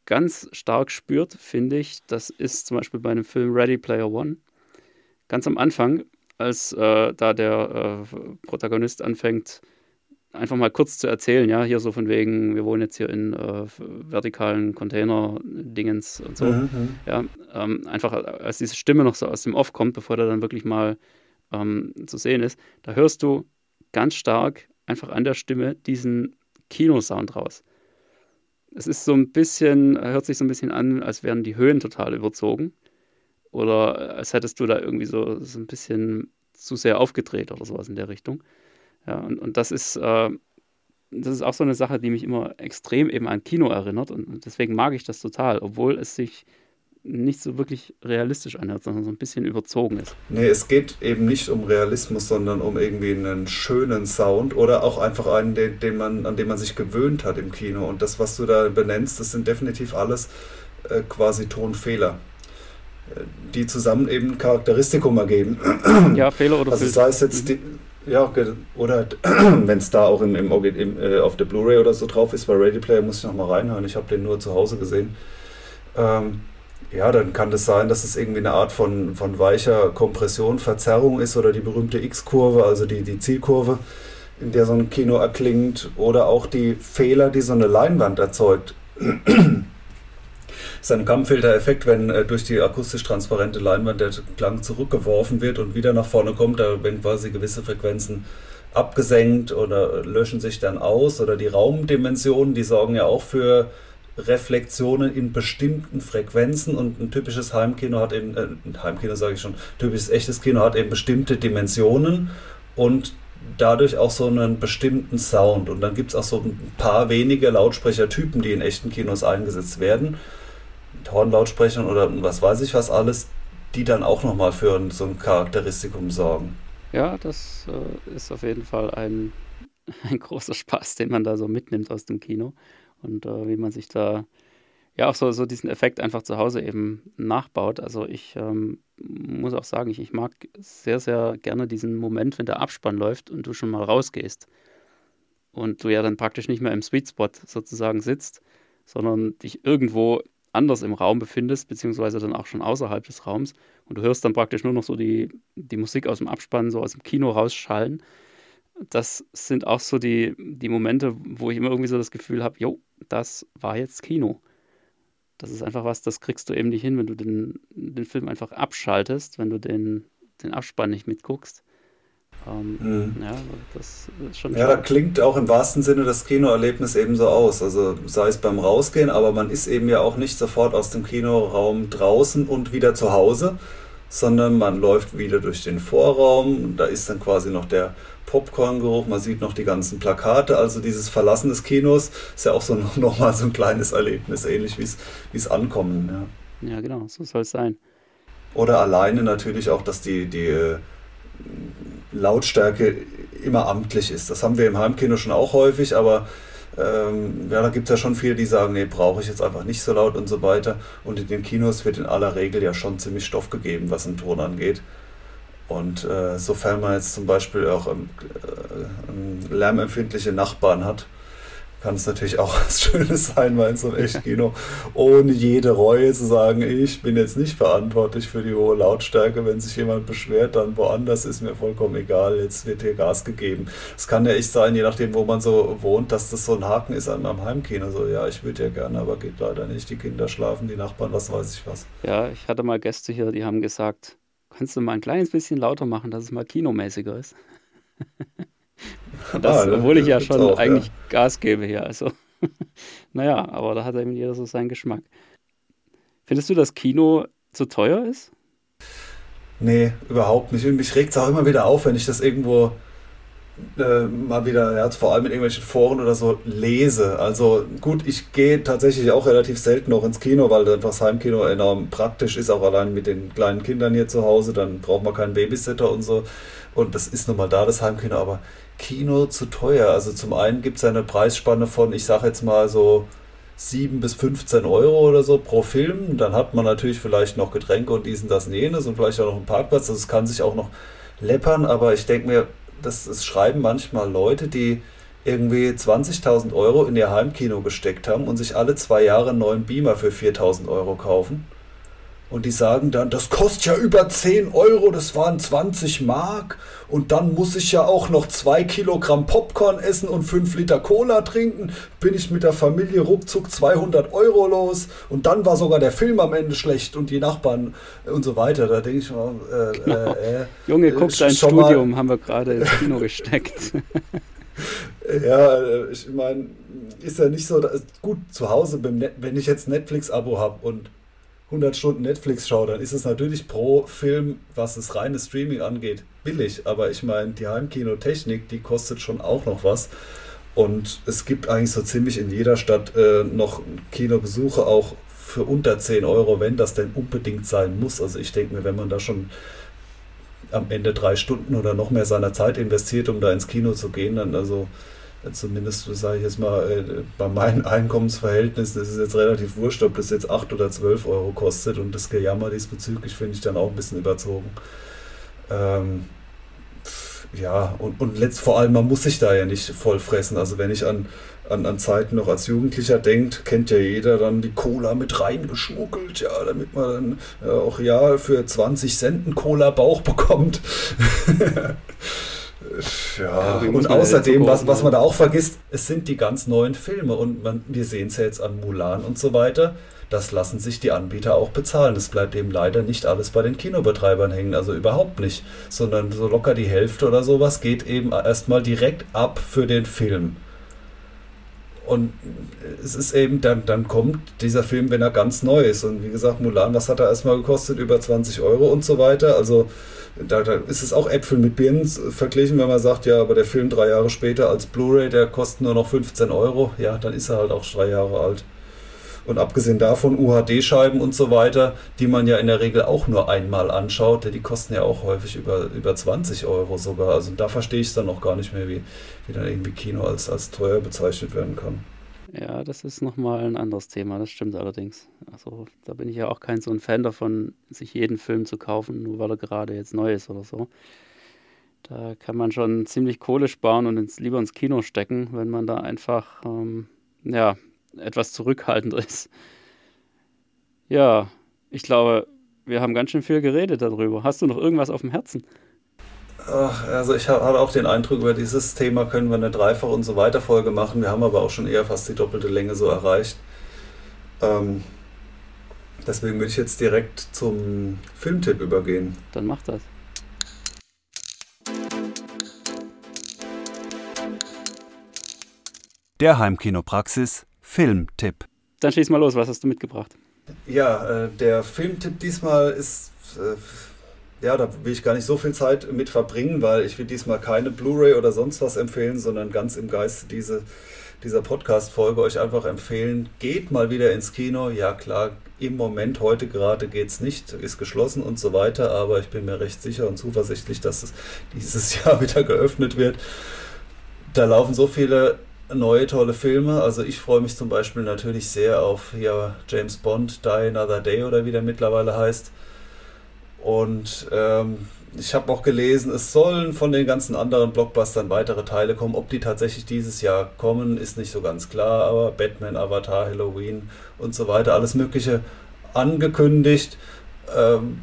ganz stark spürt, finde ich, das ist zum Beispiel bei einem Film Ready Player One. Ganz am Anfang, als äh, da der äh, Protagonist anfängt, einfach mal kurz zu erzählen, ja, hier so von wegen, wir wohnen jetzt hier in äh, vertikalen Container-Dingens und so. Mhm, mhm. Ja, ähm, einfach als diese Stimme noch so aus dem Off kommt, bevor der dann wirklich mal ähm, zu sehen ist, da hörst du ganz stark einfach an der Stimme diesen Kinosound raus. Es ist so ein bisschen, hört sich so ein bisschen an, als wären die Höhen total überzogen. Oder als hättest du da irgendwie so, so ein bisschen zu sehr aufgedreht oder sowas in der Richtung. Ja, und, und das ist, äh, das ist auch so eine Sache, die mich immer extrem eben an Kino erinnert und, und deswegen mag ich das total, obwohl es sich nicht so wirklich realistisch anhört, sondern so ein bisschen überzogen ist. Nee, es geht eben nicht um Realismus, sondern um irgendwie einen schönen Sound oder auch einfach einen, den, den man, an den man sich gewöhnt hat im Kino. Und das, was du da benennst, das sind definitiv alles äh, quasi Tonfehler die zusammen eben Charakteristikum ergeben. <clears throat> Ja, Fehler oder Also sei es jetzt die, ja, oder <clears throat> wenn es da auch im, im, im äh, auf der Blu-ray oder so drauf ist, bei Ready Player muss ich nochmal reinhören, ich habe den nur zu Hause gesehen. Ähm, ja, dann kann das sein, dass es irgendwie eine Art von, von weicher Kompression, Verzerrung ist oder die berühmte X-Kurve, also die, die Zielkurve, in der so ein Kino erklingt oder auch die Fehler, die so eine Leinwand erzeugt <clears throat> ist ein Kammfilter-Effekt, wenn äh, durch die akustisch transparente Leinwand der Klang zurückgeworfen wird und wieder nach vorne kommt, da werden quasi gewisse Frequenzen abgesenkt oder löschen sich dann aus. Oder die Raumdimensionen, die sorgen ja auch für Reflexionen in bestimmten Frequenzen. Und ein typisches Heimkino hat eben, äh, Heimkino sage ich schon, typisches echtes Kino hat eben bestimmte Dimensionen und dadurch auch so einen bestimmten Sound. Und dann gibt es auch so ein paar wenige Lautsprechertypen, die in echten Kinos eingesetzt werden Hornlautsprechern oder was weiß ich was alles, die dann auch nochmal für so ein Charakteristikum sorgen. Ja, das äh, ist auf jeden Fall ein, <laughs> ein großer Spaß, den man da so mitnimmt aus dem Kino und äh, wie man sich da ja auch so, so diesen Effekt einfach zu Hause eben nachbaut. Also ich ähm, muss auch sagen, ich, ich mag sehr, sehr gerne diesen Moment, wenn der Abspann läuft und du schon mal rausgehst und du ja dann praktisch nicht mehr im Sweet Spot sozusagen sitzt, sondern dich irgendwo anders im Raum befindest, beziehungsweise dann auch schon außerhalb des Raums und du hörst dann praktisch nur noch so die, die Musik aus dem Abspann, so aus dem Kino rausschallen. Das sind auch so die, die Momente, wo ich immer irgendwie so das Gefühl habe, jo, das war jetzt Kino. Das ist einfach was, das kriegst du eben nicht hin, wenn du den, den Film einfach abschaltest, wenn du den, den Abspann nicht mitguckst. Ähm, mhm. Ja, das ist schon. Ja, da klingt auch im wahrsten Sinne das Kinoerlebnis eben so aus. Also sei es beim Rausgehen, aber man ist eben ja auch nicht sofort aus dem Kinoraum draußen und wieder zu Hause, sondern man läuft wieder durch den Vorraum. Da ist dann quasi noch der Popcorn-Geruch, man sieht noch die ganzen Plakate. Also dieses Verlassen des Kinos ist ja auch so <laughs> nochmal so ein kleines Erlebnis, ähnlich wie es Ankommen. Ja. ja, genau, so soll es sein. Oder alleine natürlich auch, dass die, die äh, Lautstärke immer amtlich ist. Das haben wir im Heimkino schon auch häufig, aber ähm, ja, da gibt es ja schon viele, die sagen, nee, brauche ich jetzt einfach nicht so laut und so weiter. Und in den Kinos wird in aller Regel ja schon ziemlich Stoff gegeben, was den Ton angeht. Und äh, sofern man jetzt zum Beispiel auch ähm, äh, lärmempfindliche Nachbarn hat, kann es natürlich auch <laughs> was Schönes sein, mal in so einem Echtkino, ohne jede Reue zu sagen, ich bin jetzt nicht verantwortlich für die hohe Lautstärke. Wenn sich jemand beschwert, dann woanders ist mir vollkommen egal, jetzt wird hier Gas gegeben. Es kann ja echt sein, je nachdem, wo man so wohnt, dass das so ein Haken ist an meinem Heimkino. So, ja, ich würde ja gerne, aber geht leider nicht. Die Kinder schlafen, die Nachbarn, was weiß ich was. Ja, ich hatte mal Gäste hier, die haben gesagt, kannst du mal ein kleines bisschen lauter machen, dass es mal kinomäßiger ist. <laughs> Das, ah, obwohl ich ja schon auch, eigentlich ja. Gas gebe hier. Also, <laughs> naja, aber da hat eben jeder so seinen Geschmack. Findest du, dass Kino zu teuer ist? Nee, überhaupt nicht. Und mich regt es auch immer wieder auf, wenn ich das irgendwo äh, mal wieder, ja, vor allem in irgendwelchen Foren oder so, lese. Also gut, ich gehe tatsächlich auch relativ selten noch ins Kino, weil das Heimkino enorm praktisch ist, auch allein mit den kleinen Kindern hier zu Hause. Dann braucht man keinen Babysitter und so. Und das ist nun mal da, das Heimkino. Aber Kino zu teuer. Also zum einen gibt es eine Preisspanne von, ich sage jetzt mal so 7 bis 15 Euro oder so pro Film. Dann hat man natürlich vielleicht noch Getränke und diesen, das und jenes und vielleicht auch noch einen Parkplatz. Also es kann sich auch noch läppern, aber ich denke mir, das, das schreiben manchmal Leute, die irgendwie 20.000 Euro in ihr Heimkino gesteckt haben und sich alle zwei Jahre einen neuen Beamer für 4.000 Euro kaufen und die sagen dann, das kostet ja über 10 Euro, das waren 20 Mark. Und dann muss ich ja auch noch 2 Kilogramm Popcorn essen und 5 Liter Cola trinken. Bin ich mit der Familie ruckzuck 200 Euro los. Und dann war sogar der Film am Ende schlecht und die Nachbarn und so weiter. Da denke ich mal, äh, genau. äh, Junge, guck, dein Studium haben wir gerade ins Kino gesteckt. <laughs> ja, äh, ich meine, ist ja nicht so, gut, zu Hause, wenn ich jetzt Netflix-Abo habe und 100 Stunden Netflix schaue, dann ist es natürlich pro Film, was das reine Streaming angeht, billig. Aber ich meine, die Heimkinotechnik, die kostet schon auch noch was. Und es gibt eigentlich so ziemlich in jeder Stadt äh, noch Kinobesuche auch für unter 10 Euro, wenn das denn unbedingt sein muss. Also ich denke mir, wenn man da schon am Ende drei Stunden oder noch mehr seiner Zeit investiert, um da ins Kino zu gehen, dann also zumindest sage ich jetzt mal, äh, bei meinen Einkommensverhältnissen ist es jetzt relativ wurscht, ob das jetzt 8 oder 12 Euro kostet und das Gejammer diesbezüglich finde ich dann auch ein bisschen überzogen. Ähm, ja, und, und letzt, vor allem, man muss sich da ja nicht voll fressen. Also wenn ich an, an, an Zeiten noch als Jugendlicher denkt, kennt ja jeder dann die Cola mit reingeschmuggelt, ja, damit man dann ja, auch ja für 20 Cent einen Cola-Bauch bekommt. <laughs> Ja, ja und außerdem, was, was man da auch vergisst, es sind die ganz neuen Filme und man, wir sehen es ja jetzt an Mulan und so weiter. Das lassen sich die Anbieter auch bezahlen. Es bleibt eben leider nicht alles bei den Kinobetreibern hängen, also überhaupt nicht, sondern so locker die Hälfte oder sowas geht eben erstmal direkt ab für den Film. Und es ist eben, dann, dann kommt dieser Film, wenn er ganz neu ist. Und wie gesagt, Mulan, was hat er erstmal gekostet? Über 20 Euro und so weiter. Also da, da, ist es auch Äpfel mit Birnen verglichen, wenn man sagt, ja, aber der Film drei Jahre später als Blu-ray, der kostet nur noch 15 Euro, ja, dann ist er halt auch drei Jahre alt. Und abgesehen davon UHD-Scheiben und so weiter, die man ja in der Regel auch nur einmal anschaut, die kosten ja auch häufig über, über 20 Euro sogar. Also da verstehe ich es dann noch gar nicht mehr, wie, wie dann irgendwie Kino als, als teuer bezeichnet werden kann. Ja, das ist nochmal ein anderes Thema, das stimmt allerdings. Also da bin ich ja auch kein so ein Fan davon, sich jeden Film zu kaufen, nur weil er gerade jetzt neu ist oder so. Da kann man schon ziemlich Kohle sparen und ins, lieber ins Kino stecken, wenn man da einfach ähm, ja, etwas zurückhaltend ist. Ja, ich glaube, wir haben ganz schön viel geredet darüber. Hast du noch irgendwas auf dem Herzen? Ach, also ich hatte auch den Eindruck, über dieses Thema können wir eine Dreifach- und so weiter Folge machen. Wir haben aber auch schon eher fast die doppelte Länge so erreicht. Ähm, deswegen würde ich jetzt direkt zum Filmtipp übergehen. Dann mach das. Der Heimkinopraxis Filmtipp. Dann schieß mal los, was hast du mitgebracht? Ja, äh, der Filmtipp diesmal ist, äh, ja, da will ich gar nicht so viel Zeit mit verbringen, weil ich will diesmal keine Blu-ray oder sonst was empfehlen, sondern ganz im Geiste diese, dieser Podcast-Folge euch einfach empfehlen, geht mal wieder ins Kino. Ja klar, im Moment heute gerade geht es nicht, ist geschlossen und so weiter, aber ich bin mir recht sicher und zuversichtlich, dass es dieses <laughs> Jahr wieder geöffnet wird. Da laufen so viele neue tolle Filme. Also ich freue mich zum Beispiel natürlich sehr auf ja, James Bond, Die Another Day oder wie der mittlerweile heißt. Und ähm, ich habe auch gelesen, es sollen von den ganzen anderen Blockbustern weitere Teile kommen. Ob die tatsächlich dieses Jahr kommen, ist nicht so ganz klar. Aber Batman, Avatar, Halloween und so weiter, alles Mögliche angekündigt. Ähm,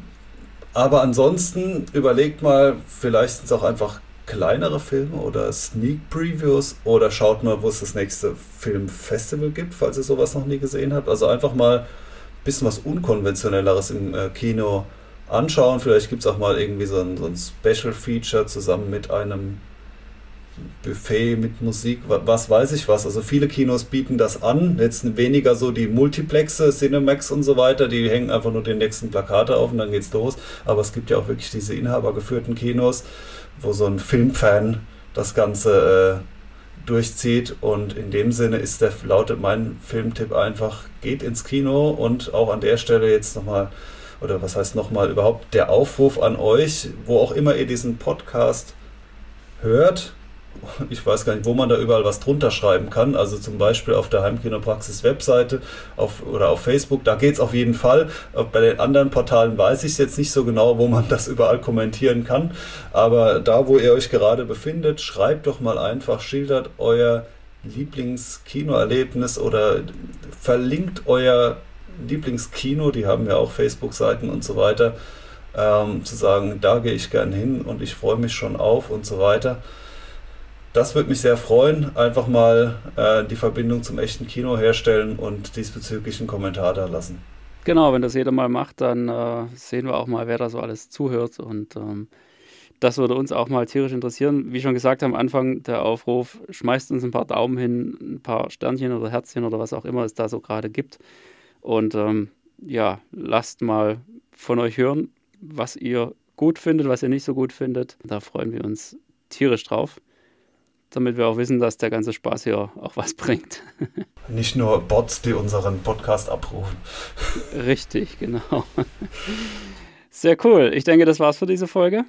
aber ansonsten überlegt mal, vielleicht sind es auch einfach kleinere Filme oder Sneak Previews oder schaut mal, wo es das nächste Filmfestival gibt, falls ihr sowas noch nie gesehen habt. Also einfach mal ein bisschen was Unkonventionelleres im äh, Kino anschauen. Vielleicht gibt es auch mal irgendwie so ein, so ein Special Feature zusammen mit einem Buffet mit Musik, was weiß ich was. Also viele Kinos bieten das an. Jetzt weniger so die Multiplexe, Cinemax und so weiter, die hängen einfach nur den nächsten Plakate auf und dann geht's los. Aber es gibt ja auch wirklich diese inhabergeführten Kinos, wo so ein Filmfan das Ganze äh, durchzieht. Und in dem Sinne ist der, lautet mein Filmtipp einfach, geht ins Kino und auch an der Stelle jetzt nochmal, oder was heißt nochmal überhaupt der Aufruf an euch, wo auch immer ihr diesen Podcast hört, <laughs> ich weiß gar nicht, wo man da überall was drunter schreiben kann. Also zum Beispiel auf der Heimkinopraxis-Webseite auf, oder auf Facebook, da geht es auf jeden Fall. Bei den anderen Portalen weiß ich es jetzt nicht so genau, wo man <laughs> das überall kommentieren kann. Aber da, wo ihr euch gerade befindet, schreibt doch mal einfach, schildert euer Lieblingskinoerlebnis oder verlinkt euer Lieblingskino, die haben ja auch Facebook-Seiten und so weiter, ähm, zu sagen, da gehe ich gern hin und ich freue mich schon auf und so weiter. Das würde mich sehr freuen. Einfach mal äh, die Verbindung zum echten Kino herstellen und diesbezüglich einen Kommentar da lassen. Genau, wenn das jeder mal macht, dann äh, sehen wir auch mal, wer da so alles zuhört. Und ähm, das würde uns auch mal tierisch interessieren. Wie schon gesagt am Anfang, der Aufruf, schmeißt uns ein paar Daumen hin, ein paar Sternchen oder Herzchen oder was auch immer es da so gerade gibt. Und ähm, ja, lasst mal von euch hören, was ihr gut findet, was ihr nicht so gut findet. Da freuen wir uns tierisch drauf damit wir auch wissen, dass der ganze Spaß hier auch was bringt. <laughs> Nicht nur Bots, die unseren Podcast abrufen. Richtig, genau. Sehr cool. Ich denke, das war's für diese Folge.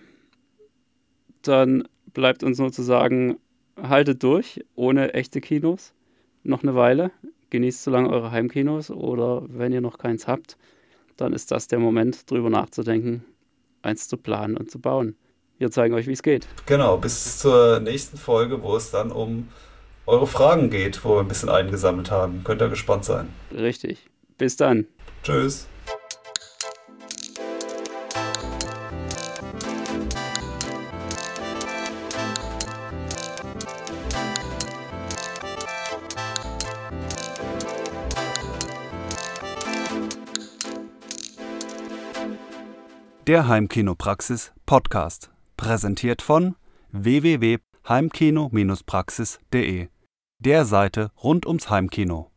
Dann bleibt uns nur zu sagen, haltet durch ohne echte Kinos noch eine Weile. Genießt so lange eure Heimkinos oder wenn ihr noch keins habt, dann ist das der Moment, drüber nachzudenken, eins zu planen und zu bauen. Wir zeigen euch, wie es geht. Genau, bis zur nächsten Folge, wo es dann um eure Fragen geht, wo wir ein bisschen eingesammelt haben. Könnt ihr gespannt sein. Richtig. Bis dann. Tschüss. Der Heimkinopraxis Podcast. Präsentiert von www.heimkino-praxis.de, der Seite rund ums Heimkino.